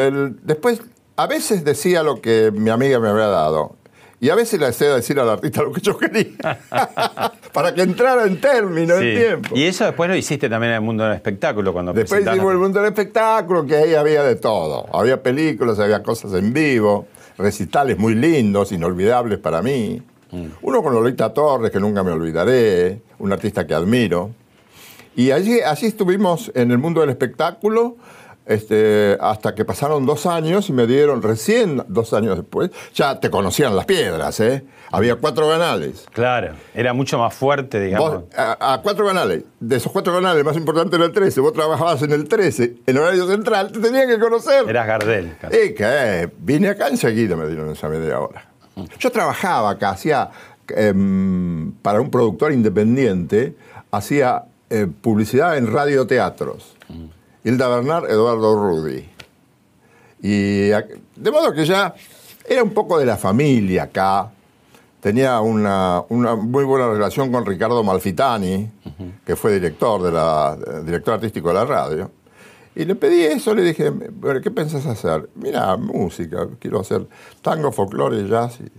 después, a veces decía lo que mi amiga me había dado. Y a veces le hacía decir al artista lo que yo quería. para que entrara en término, Sí. en tiempo. Y eso después lo hiciste también en el mundo del espectáculo cuando Después hicimos el mundo del espectáculo, que ahí había de todo. Había películas, había cosas en vivo, recitales muy lindos, inolvidables para mí. Mm. Uno con Lolita Torres, que nunca me olvidaré, un artista que admiro. Y allí, así estuvimos en el mundo del espectáculo este, hasta que pasaron dos años y me dieron, recién dos años después, ya te conocían las piedras, ¿eh? Había cuatro canales. Claro, era mucho más fuerte, digamos. Vos, a, a cuatro canales. De esos cuatro canales, el más importante era el 13. Vos trabajabas en el 13, en horario central, te tenían que conocer. Eras Gardel. casi. ¿Y qué? Vine acá enseguida, me dieron esa media hora. Yo trabajaba acá, hacía em, para un productor independiente, hacía eh, publicidad en radioteatros. Hilda Bernard, Eduardo Rudy. Y de modo que ya era un poco de la familia acá. Tenía una, una muy buena relación con Ricardo Malfitani, que fue director, de la, director artístico de la radio. Y le pedí eso, le dije, "Bueno, ¿qué pensás hacer? Mira, música, quiero hacer tango, folclore, jazz. y-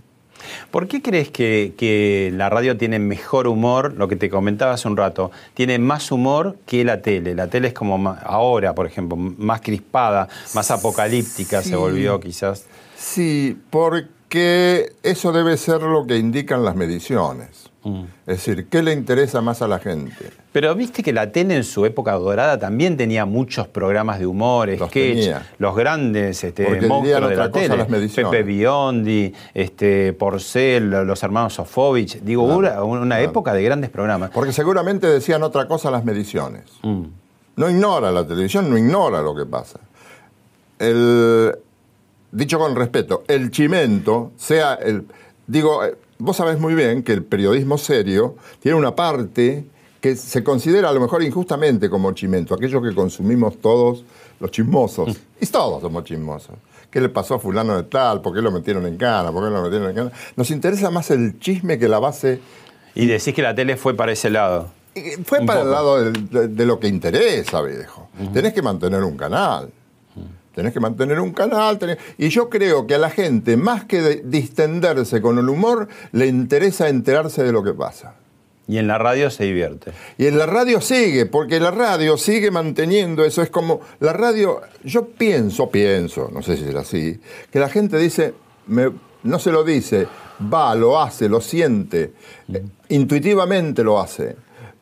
¿Por qué crees que, que la radio tiene mejor humor, lo que te comentaba hace un rato, tiene más humor que la tele? La tele es como ahora, por ejemplo, más crispada, más apocalíptica Sí. se volvió quizás. Sí, porque eso debe ser lo que indican las mediciones. Mm. Es decir, ¿qué le interesa más a la gente? Pero viste que la tele en su época dorada también tenía muchos programas de humor, sketch, tenía. los grandes este, Porque monstruos dirían de la tele. Pepe Biondi, este, Porcel, los hermanos Sofovich. Digo, una, una época de grandes programas. Porque seguramente decían otra cosa las mediciones. Mm. No ignora la televisión, no ignora lo que pasa. El, dicho con respeto, el chimento, sea el. Digo, eh, vos sabés muy bien que el periodismo serio tiene una parte que se considera a lo mejor injustamente como chimento, aquello que consumimos todos los chismosos. Y todos somos chismosos. ¿Qué le pasó a fulano de tal? ¿Por qué lo metieron en cana? ¿Por qué lo metieron en cana? Nos interesa más el chisme que la base Y decís que la tele fue para ese lado. Eh, Fue Un para el lado de lo que interesa, viejo. Tenés que mantener un canal. Tenés que mantener un canal. tenés- Y yo creo que a la gente, más que de- distenderse con el humor, le interesa enterarse de lo que pasa. Y en la radio se divierte. Y en la radio sigue, porque la radio sigue manteniendo eso. Es como la radio, yo pienso, pienso, no sé si es así, que la gente dice, me- no se lo dice, va, lo hace, lo siente, eh, intuitivamente lo hace.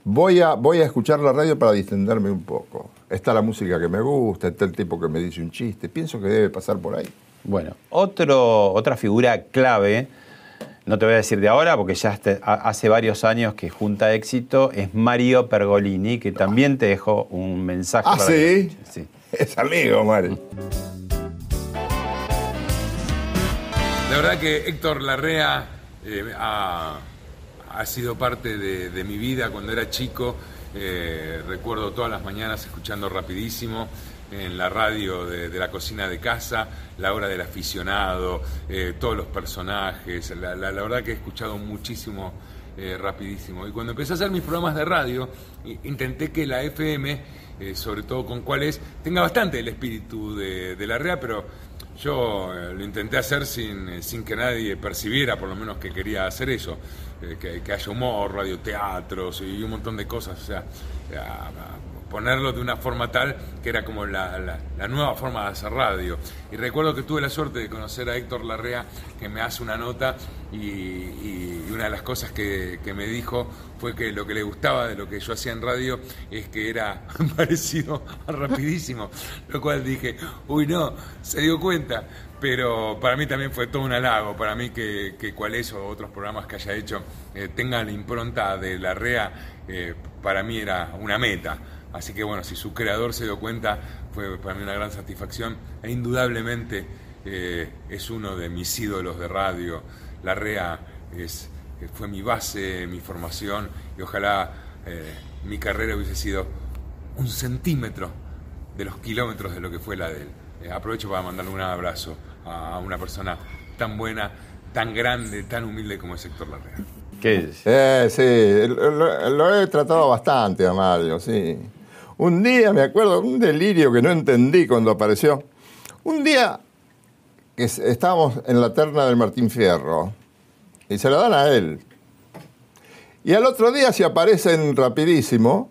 Voy a, voy a escuchar la radio para distenderme un poco. Está la música que me gusta, está el tipo que me dice un chiste. Pienso que debe pasar por ahí. Bueno, otro, otra figura clave, no te voy a decir de ahora porque ya ha- hace varios años que junta éxito, es Mario Pergolini, que también te dejó un mensaje. ¿Ah, para sí? que sí? Es amigo, Mari. La verdad que Héctor Larrea eh, ha, ha sido parte de, de mi vida cuando era chico. Eh, recuerdo todas las mañanas escuchando rapidísimo en la radio de, la cocina de casa, la hora del aficionado, eh, todos los personajes. La, la- la verdad que he escuchado muchísimo eh, rapidísimo. Y cuando empecé a hacer mis programas de radio, intenté que la FM, eh, sobre todo con cuáles, tenga bastante el espíritu de, de la REA, pero yo eh, lo intenté hacer sin, eh, sin que nadie percibiera, por lo menos que quería hacer eso, eh, que, haya humor, radioteatros y un montón de cosas, o sea, ponerlo de una forma tal que era como la, la- nueva forma de hacer radio. Y recuerdo que tuve la suerte de conocer a Héctor Larrea, que me hace una nota y, una de las cosas que, que me dijo fue que lo que le gustaba de lo que yo hacía en radio es que era parecido a rapidísimo, lo cual dije, uy no, se dio cuenta. Pero para mí también fue todo un halago, para mí que, que Cuales o otros programas que haya hecho eh, tengan la impronta de la REA, eh, para mí era una meta. Así que bueno, si su creador se dio cuenta, fue para mí una gran satisfacción e indudablemente eh, es uno de mis ídolos de radio. La REA es, eh, fue mi base, mi formación y ojalá eh, mi carrera hubiese sido un centímetro de los kilómetros de lo que fue la de él. Aprovecho para mandarle un abrazo a una persona tan buena, tan grande, tan humilde como es Héctor Larrea. ¿Qué es? Sí, lo, lo he tratado bastante a Mario, sí. Un día, me acuerdo, un delirio que no entendí cuando apareció. Un día que es- estábamos en la terna del Martín Fierro y se la dan a él. Y al otro día se aparecen rapidísimo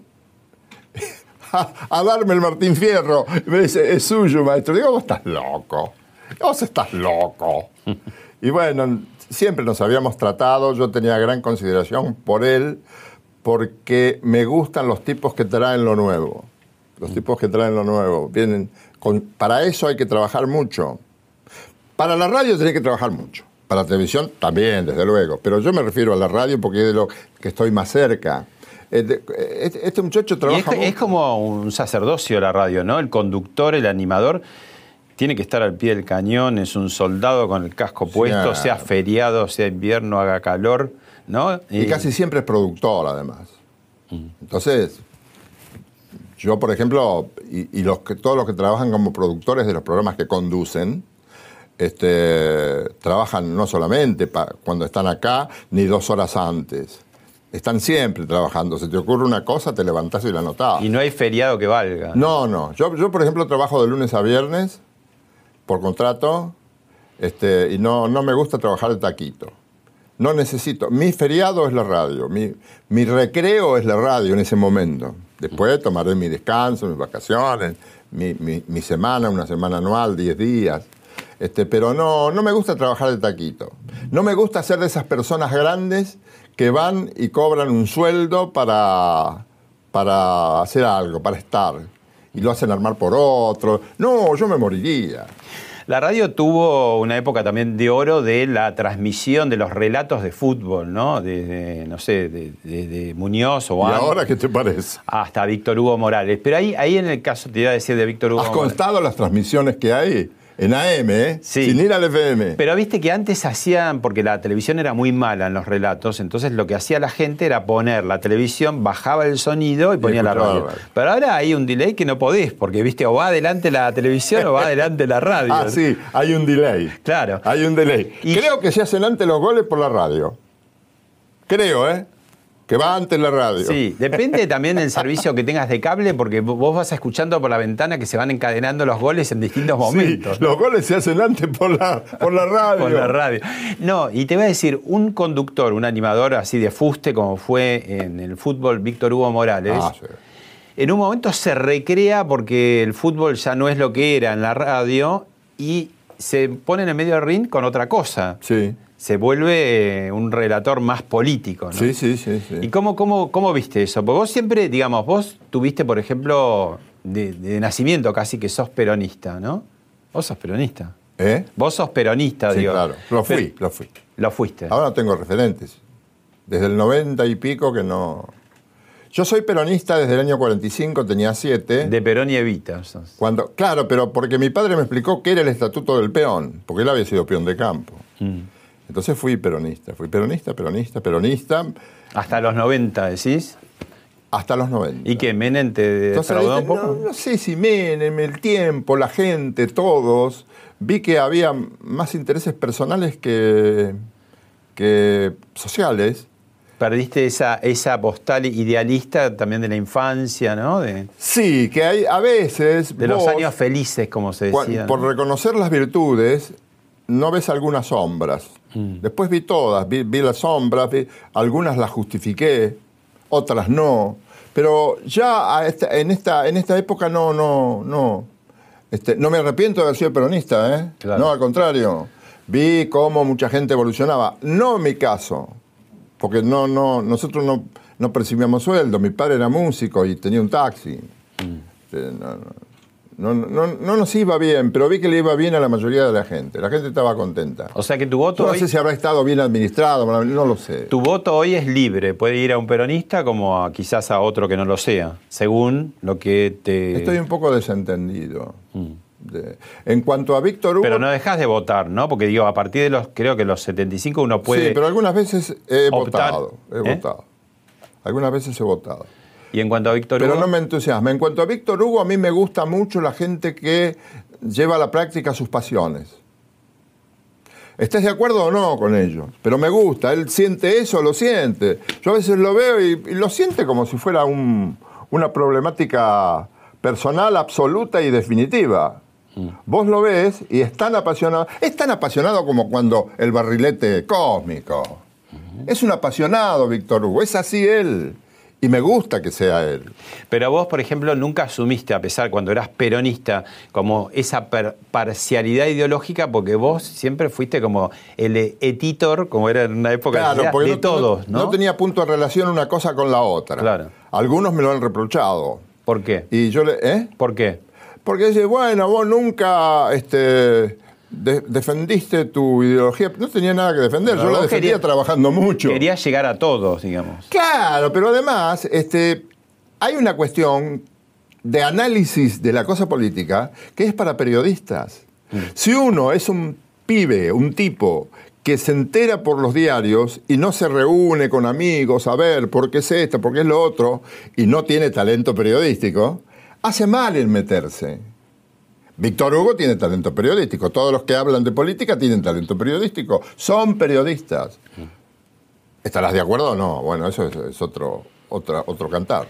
a, a darme el Martín Fierro. Y me dice, es suyo, maestro. Digo, vos estás loco. Vos estás loco. Y bueno, siempre nos habíamos tratado. Yo tenía gran consideración por él porque me gustan los tipos que traen lo nuevo. Los tipos que traen lo nuevo. Vienen con- para eso hay que trabajar mucho. Para la radio tenés que trabajar mucho. Para la televisión también, desde luego. Pero yo me refiero a la radio porque es de lo que estoy más cerca. Este, este- este muchacho es, trabaja es mucho. como un sacerdocio la radio, ¿no? El conductor, el animador, tiene que estar al pie del cañón, es un soldado con el casco puesto, sea feriado, sea invierno, haga calor, ¿no? Y casi siempre es productor, además. Entonces, yo, por ejemplo, y, y los que, todos los que trabajan como productores de los programas que conducen, este, trabajan no solamente pa- cuando están acá, ni dos horas antes. Están siempre trabajando. Se te ocurre una cosa, te levantás y la anotás. Y no hay feriado que valga. No, no. Yo, yo, por ejemplo, trabajo de lunes a viernes por contrato este, y no, no me gusta trabajar de taquito. No necesito. Mi feriado es la radio. Mi, mi recreo es la radio en ese momento. Después tomaré mi descanso, mis vacaciones, mi, mi- semana, una semana anual, 10 días. Este, pero no, no me gusta trabajar de taquito. No me gusta ser de esas personas grandes que van y cobran un sueldo para, para hacer algo, para estar. Y lo hacen armar por otro. No, yo me moriría. La radio tuvo una época también de oro de la transmisión de los relatos de fútbol, ¿no? Desde, no sé, de, de- de Muñoz o ¿Y ahora qué te parece? hasta Víctor Hugo Morales. Pero ahí, ahí en el caso, te iba a decir de Víctor Hugo ¿Has Morales. constado las transmisiones que hay en AM, eh? Sin ir al FM. Pero viste que antes hacían, porque la televisión era muy mala en los relatos, entonces lo que hacía la gente era poner la televisión, bajaba el sonido y ponía la radio. la radio. Pero ahora hay un delay que no podés, porque viste, o va adelante la televisión o va adelante la radio. Ah, sí, hay un delay. Claro. Hay un delay. Creo que se hacen antes los goles por la radio. Creo, ¿eh? Que va antes la radio. Sí, depende también del servicio que tengas de cable, porque vos vas escuchando por la ventana que se van encadenando los goles en distintos momentos. Los goles se hacen antes por la, por la radio. Por la radio. No, y te voy a decir, un conductor, un animador así de fuste, como fue en el fútbol Víctor Hugo Morales, Ah, sí. en un momento se recrea porque el fútbol ya no es lo que era en la radio y se pone en el medio del ring con otra cosa. Sí. Se vuelve eh, un relator más político. ¿no? Sí, sí, sí. sí. ¿Y cómo, cómo, cómo viste eso? Porque vos siempre, digamos, vos tuviste, por ejemplo, de, de nacimiento casi que sos peronista, ¿no? Vos sos peronista. ¿Eh? Vos sos peronista, Sí, digo. claro. Lo fui, Pero- lo fui. Lo fuiste. Ahora no tengo referentes. Desde el 90 y pico que no... Yo soy peronista desde el año 45, tenía siete. De Perón y Evita. sos. Cuando, claro, pero porque mi padre me explicó qué era el estatuto del peón, porque él había sido peón de campo. Mm. Entonces fui peronista, fui peronista, peronista, peronista, Hasta los 90, decís. hasta los 90. ¿Y que Menem te defraudó un poco? no, no sé si Menem, el tiempo, la gente, todos, vi que había más intereses personales que, que sociales. Perdiste esa, esa postal idealista también de la infancia, ¿no? De, Sí, que hay a veces... de los años felices, como se decía. Por ¿no? reconocer las virtudes, no ves algunas sombras. Mm. Después vi todas, vi, vi las sombras, vi- algunas las justifiqué, otras no. Pero ya a esta- en, esta, en esta época no, no, no. Este, no me arrepiento de haber sido peronista, ¿eh? No, al contrario. Vi cómo mucha gente evolucionaba. No mi caso, porque no, no, nosotros no, no percibíamos sueldo. Mi padre era músico y tenía un taxi. Este, no, no, no, no- no nos iba bien, pero vi que le iba bien a la mayoría de la gente. La gente estaba contenta. O sea que tu voto No hoy, sé si habrá estado bien administrado, no lo sé. tu voto hoy es libre, puede ir a un peronista como a, quizás a otro que no lo sea, según lo que te... Estoy un poco desentendido. De- en cuanto a Víctor Hugo. Pero no dejas de votar, ¿no? Porque digo, a partir de los, creo que los 75 uno puede... sí, pero algunas veces he optar, votado. He ¿eh? votado. Algunas veces he votado. Y en cuanto a Víctor Pero no me entusiasma. En cuanto a Víctor Hugo, a mí me gusta mucho la gente que lleva a la práctica sus pasiones. ¿Estés de acuerdo o no con ellos? Pero me gusta. Él siente eso, lo siente. Yo a veces lo veo y, y lo siente como si fuera un- una problemática personal absoluta y definitiva. Vos lo ves y es tan apasionado. Es tan apasionado como cuando el barrilete cósmico. Es un apasionado, Víctor Hugo. Es así él. Y me gusta que sea él. Pero vos, por ejemplo, nunca asumiste, a pesar cuando eras peronista, como esa per- parcialidad ideológica, porque vos siempre fuiste como el editor, como era en una época Claro, porque de no, todos, no tenía punto de relación una cosa con la otra. Claro. Algunos me lo han reprochado. ¿Por qué? Y yo le, ¿eh? ¿Por qué? Porque dice, bueno, vos nunca este, de- defendiste tu ideología. No tenía nada que defender. Pero yo la defendía trabajando mucho. Querías llegar a todos, digamos. Claro, pero además este, hay una cuestión de análisis de la cosa política que es para periodistas. Si uno es un pibe, un tipo que se entera por los diarios y no se reúne con amigos a ver por qué es esto, por qué es lo otro, y no tiene talento periodístico, hace mal en meterse. Víctor Hugo tiene talento periodístico, todos los que hablan de política tienen talento periodístico, son periodistas. ¿Estarás de acuerdo o no? Bueno, eso es, es otro, otra, otro cantar.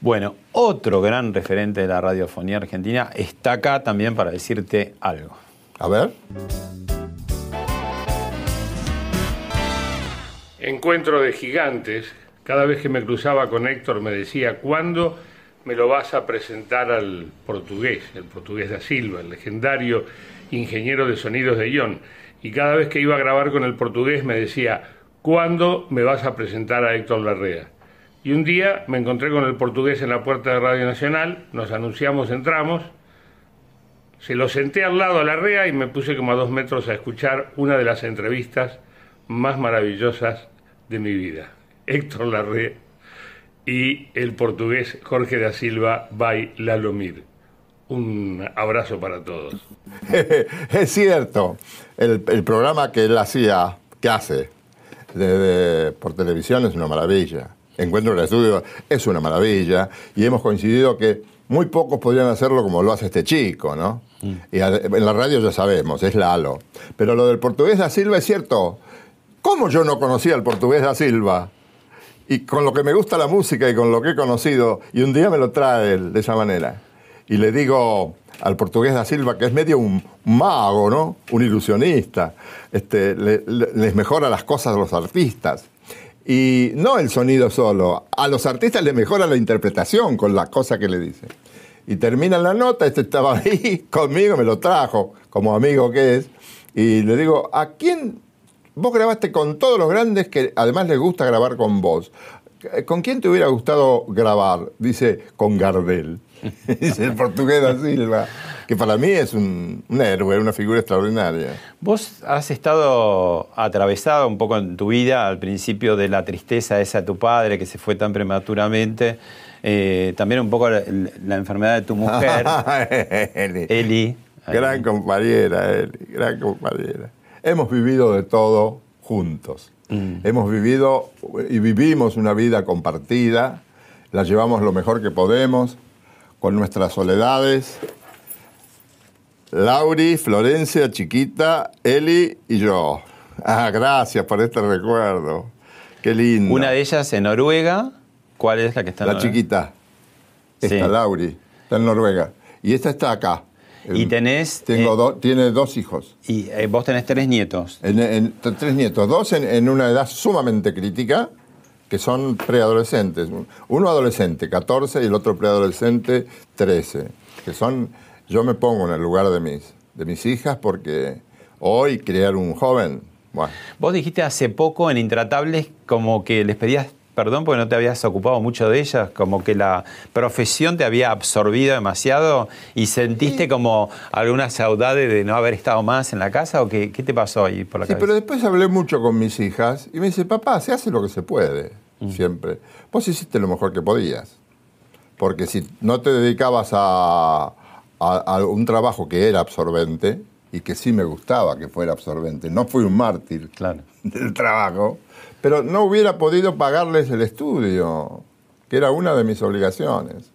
Bueno, otro gran referente de la radiofonía argentina está acá también para decirte algo. A ver. Encuentro de gigantes. Cada vez que me cruzaba con Héctor me decía, ¿cuándo me lo vas a presentar al portugués? El portugués da Silva, el legendario ingeniero de sonidos de Ion. Y cada vez que iba a grabar con el portugués me decía, ¿cuándo me vas a presentar a Héctor Larrea? Y un día me encontré con el portugués en la puerta de Radio Nacional, nos anunciamos, entramos, se lo senté al lado a Larrea y me puse como a dos metros a escuchar una de las entrevistas más maravillosas de mi vida. Héctor Larrea y el portugués Jorge da Silva by Lalomir. Un abrazo para todos. es cierto, el, el programa que él hacía, que hace de- de- por televisión es una maravilla. Encuentro en el estudio es una maravilla y hemos coincidido que muy pocos podrían hacerlo como lo hace este chico, ¿no? Y a- en la radio ya sabemos, es Lalo. Pero lo del portugués da Silva es cierto. ¿Cómo yo no conocía al portugués da Silva? Y con lo que me gusta la música y con lo que he conocido, y un día me lo trae él de esa manera. Y le digo al portugués da Silva, que es medio un mago, ¿no? Un ilusionista. Este, le- le- les mejora las cosas a los artistas. Y no el sonido solo, a los artistas les mejora la interpretación con las cosas que le dicen. Y termina la nota, este estaba ahí conmigo, me lo trajo, como amigo que es, y le digo, ¿a quién vos grabaste con todos los grandes que además les gusta grabar con vos? ¿Con quién te hubiera gustado grabar? Dice, con Gardel. Dice el portugués da Silva, que para mí es un, un héroe, una figura extraordinaria. Vos has estado atravesado un poco en tu vida al principio de la tristeza esa de tu padre que se fue tan prematuramente, eh, también un poco la, la enfermedad de tu mujer, Eli. Eli. Gran compañera, Eli, gran compañera. Hemos vivido de todo juntos. Hemos vivido y vivimos una vida compartida, la llevamos lo mejor que podemos, con nuestras soledades. Lauri, Florencia, Chiquita, Eli y yo. Ah, gracias por este recuerdo. Qué lindo. Una de ellas en Noruega. ¿Cuál es la que está en La Noruega? chiquita. Esta, Sí. Lauri, está en Noruega. Y esta está acá. Y tenés. Tengo eh, do- tiene dos hijos. Y eh, vos tenés tres nietos. En- en- tres nietos, dos en, en una edad sumamente crítica, que son preadolescentes. Uno adolescente, 14, y el otro preadolescente, 13. Que son, yo me pongo en el lugar de mis, de mis hijas porque hoy criar un joven, bueno. Vos dijiste hace poco en Intratables como que les pedías perdón porque no te habías ocupado mucho de ellas, como que la profesión te había absorbido demasiado y sentiste como alguna saudade de no haber estado más en la casa o qué, qué te pasó ahí por la Sí, cabeza? pero después hablé mucho con mis hijas y me dice, papá, se hace lo que se puede, siempre. Vos hiciste lo mejor que podías. Porque si no te dedicabas a, a- a un trabajo que era absorbente, y que sí me gustaba que fuera absorbente, no fui un mártir del trabajo, pero no hubiera podido pagarles el estudio, que era una de mis obligaciones.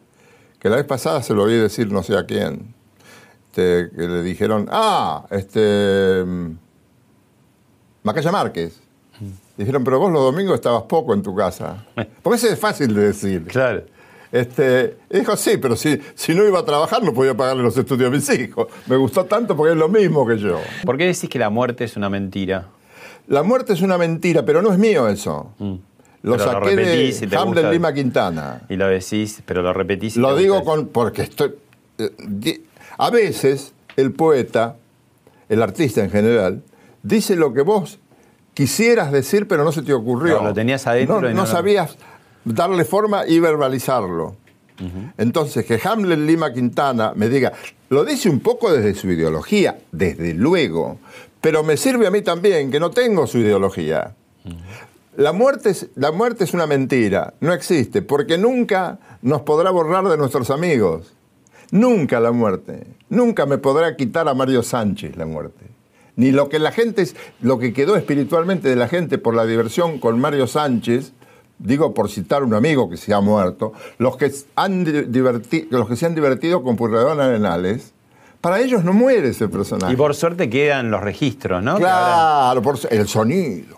Que la vez pasada se lo oí decir no sé a quién. Este, que le dijeron, ah, este. mm, Macaya Márquez. Dijeron, pero vos los domingos estabas poco en tu casa. Porque eso es fácil de decir. Claro. Este, dijo, sí, pero si, si no iba a trabajar no podía pagarle los estudios a mis hijos. Me gustó tanto porque es lo mismo que yo. ¿Por qué decís que la muerte es una mentira? La muerte es una mentira, pero no es mío eso. Lo Mm. Lo saqué repetís de Hamlet gusta. Lima Quintana. Y lo decís, pero lo repetís. y Lo te digo con, porque estoy... eh, A veces el poeta, el artista en general, dice lo que vos quisieras decir, pero no se te ocurrió. Claro, lo tenías adentro No, y no no- sabías darle forma y verbalizarlo. Entonces, que Hamlet Lima Quintana me diga, lo dice un poco desde su ideología, desde luego, pero me sirve a mí también, que no tengo su ideología. La muerte, es, la muerte es una mentira, no existe, porque nunca nos podrá borrar de nuestros amigos. Nunca la muerte. Nunca me podrá quitar a Mario Sánchez la muerte. Ni lo que la gente, lo que quedó espiritualmente de la gente por la diversión con Mario Sánchez, digo por citar un amigo que se ha muerto, los que, han di- diverti- los que se han divertido con Purredón Arenales, para ellos no muere ese personaje. Y por suerte quedan los registros, ¿no? Claro, por el sonido.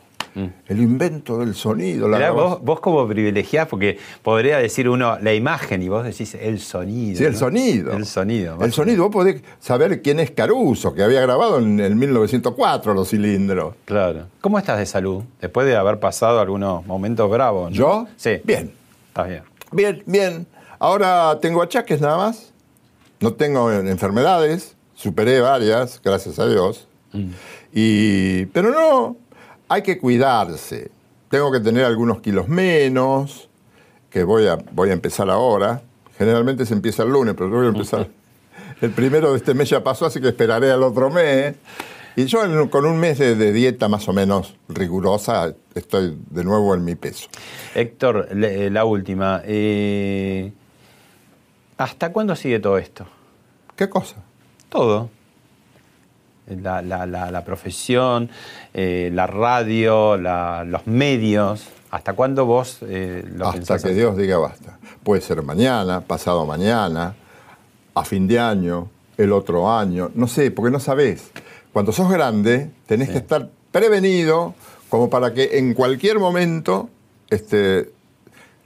El invento del sonido. La Mirá, vos, vos como privilegiás, porque podría decir uno la imagen y vos decís el sonido. Sí, el ¿no? sonido. El sonido. El sonido, vos podés saber quién es Caruso, que había grabado en el 1904 los cilindros. Claro. ¿Cómo estás de salud? Después de haber pasado algunos momentos bravos. ¿no? ¿Yo? Sí. Bien. Estás bien. Bien, bien. Ahora tengo achaques nada más. No tengo enfermedades. Superé varias, gracias a Dios. Y, pero no, hay que cuidarse. Tengo que tener algunos kilos menos, que voy a, voy a empezar ahora. Generalmente se empieza el lunes, pero yo voy a empezar. El primero de este mes ya pasó, así que esperaré al otro mes. Y yo en- con un mes de, de dieta más o menos rigurosa estoy de nuevo en mi peso. Héctor, le- la última. eh, ¿Hasta cuándo sigue todo esto? ¿Qué cosa? Todo. La, la- la- la profesión, eh, la radio, los medios. ¿Hasta cuándo vos eh, lo Hasta pensás que? Dios diga basta. Puede ser mañana, pasado mañana, a fin de año, el otro año, no sé, porque no sabés. Cuando sos grande, tenés que estar prevenido como para que en cualquier momento este,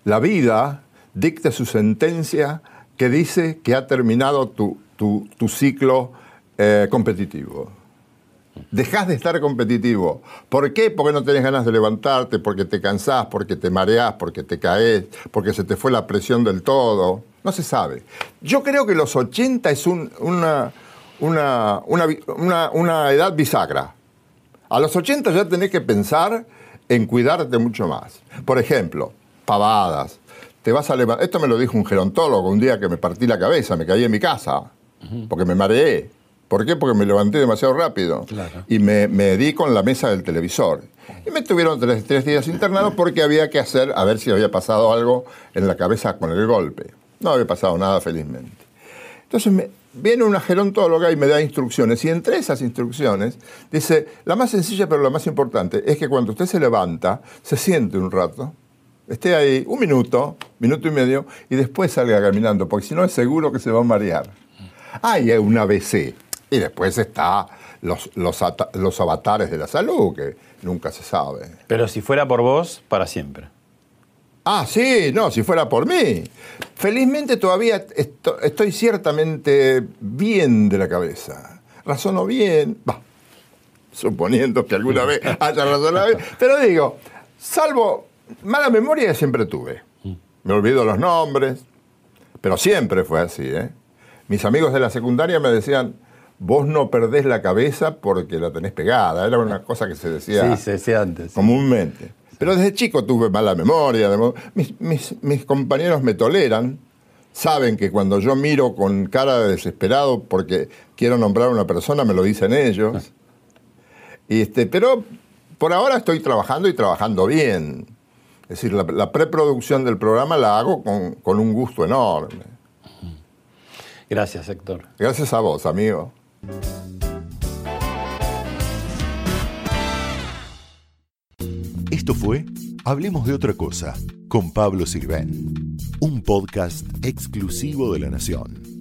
la vida dicte su sentencia que dice que ha terminado tu, tu- tu ciclo eh, competitivo. Dejás de estar competitivo. ¿Por qué? Porque no tenés ganas de levantarte, porque te cansás, porque te mareás, porque te caes, porque se te fue la presión del todo. No se sabe. Yo creo que los 80 es un- una, una, una- una edad bisagra. A los 80 ya tenés que pensar en cuidarte mucho más. Por ejemplo, pavadas. Te vas a levantar. Esto me lo dijo un gerontólogo un día que me partí la cabeza, me caí en mi casa, porque me mareé. ¿Por qué? Porque me levanté demasiado rápido. Y me, me di con la mesa del televisor. Y me tuvieron tres, tres días internado porque había que hacer, a ver si había pasado algo en la cabeza con el golpe. No había pasado nada, felizmente. Entonces me- viene una gerontóloga y me da instrucciones. Y entre esas instrucciones dice, la más sencilla pero la más importante es que cuando usted se levanta, se siente un rato, esté ahí un minuto, minuto y medio, y después salga caminando, porque si no es seguro que se va a marear. Hay un ABC. Y después está los, los, los avatares de la salud, que nunca se sabe. Pero si fuera por vos, para siempre. Ah, sí, no, si fuera por mí. Felizmente todavía esto- estoy ciertamente bien de la cabeza. Razono bien, suponiendo que alguna vez haya razonado bien. Pero digo, salvo mala memoria siempre tuve. Me olvido los nombres, pero siempre fue así. ¿eh? Mis amigos de la secundaria me decían, vos no perdés la cabeza porque la tenés pegada. Era una cosa que se decía, Sí, se decía antes. sí. comúnmente. Pero desde chico tuve mala memoria. Mis, mis- mis compañeros me toleran. Saben que cuando yo miro con cara de desesperado porque quiero nombrar a una persona, me lo dicen ellos. Y este, pero por ahora estoy trabajando y trabajando bien. Es decir, la, la preproducción del programa la hago con, con un gusto enorme. Gracias, Héctor. Gracias a vos, amigo. Esto fue Hablemos de otra cosa con Pablo Sirven, un podcast exclusivo de La Nación.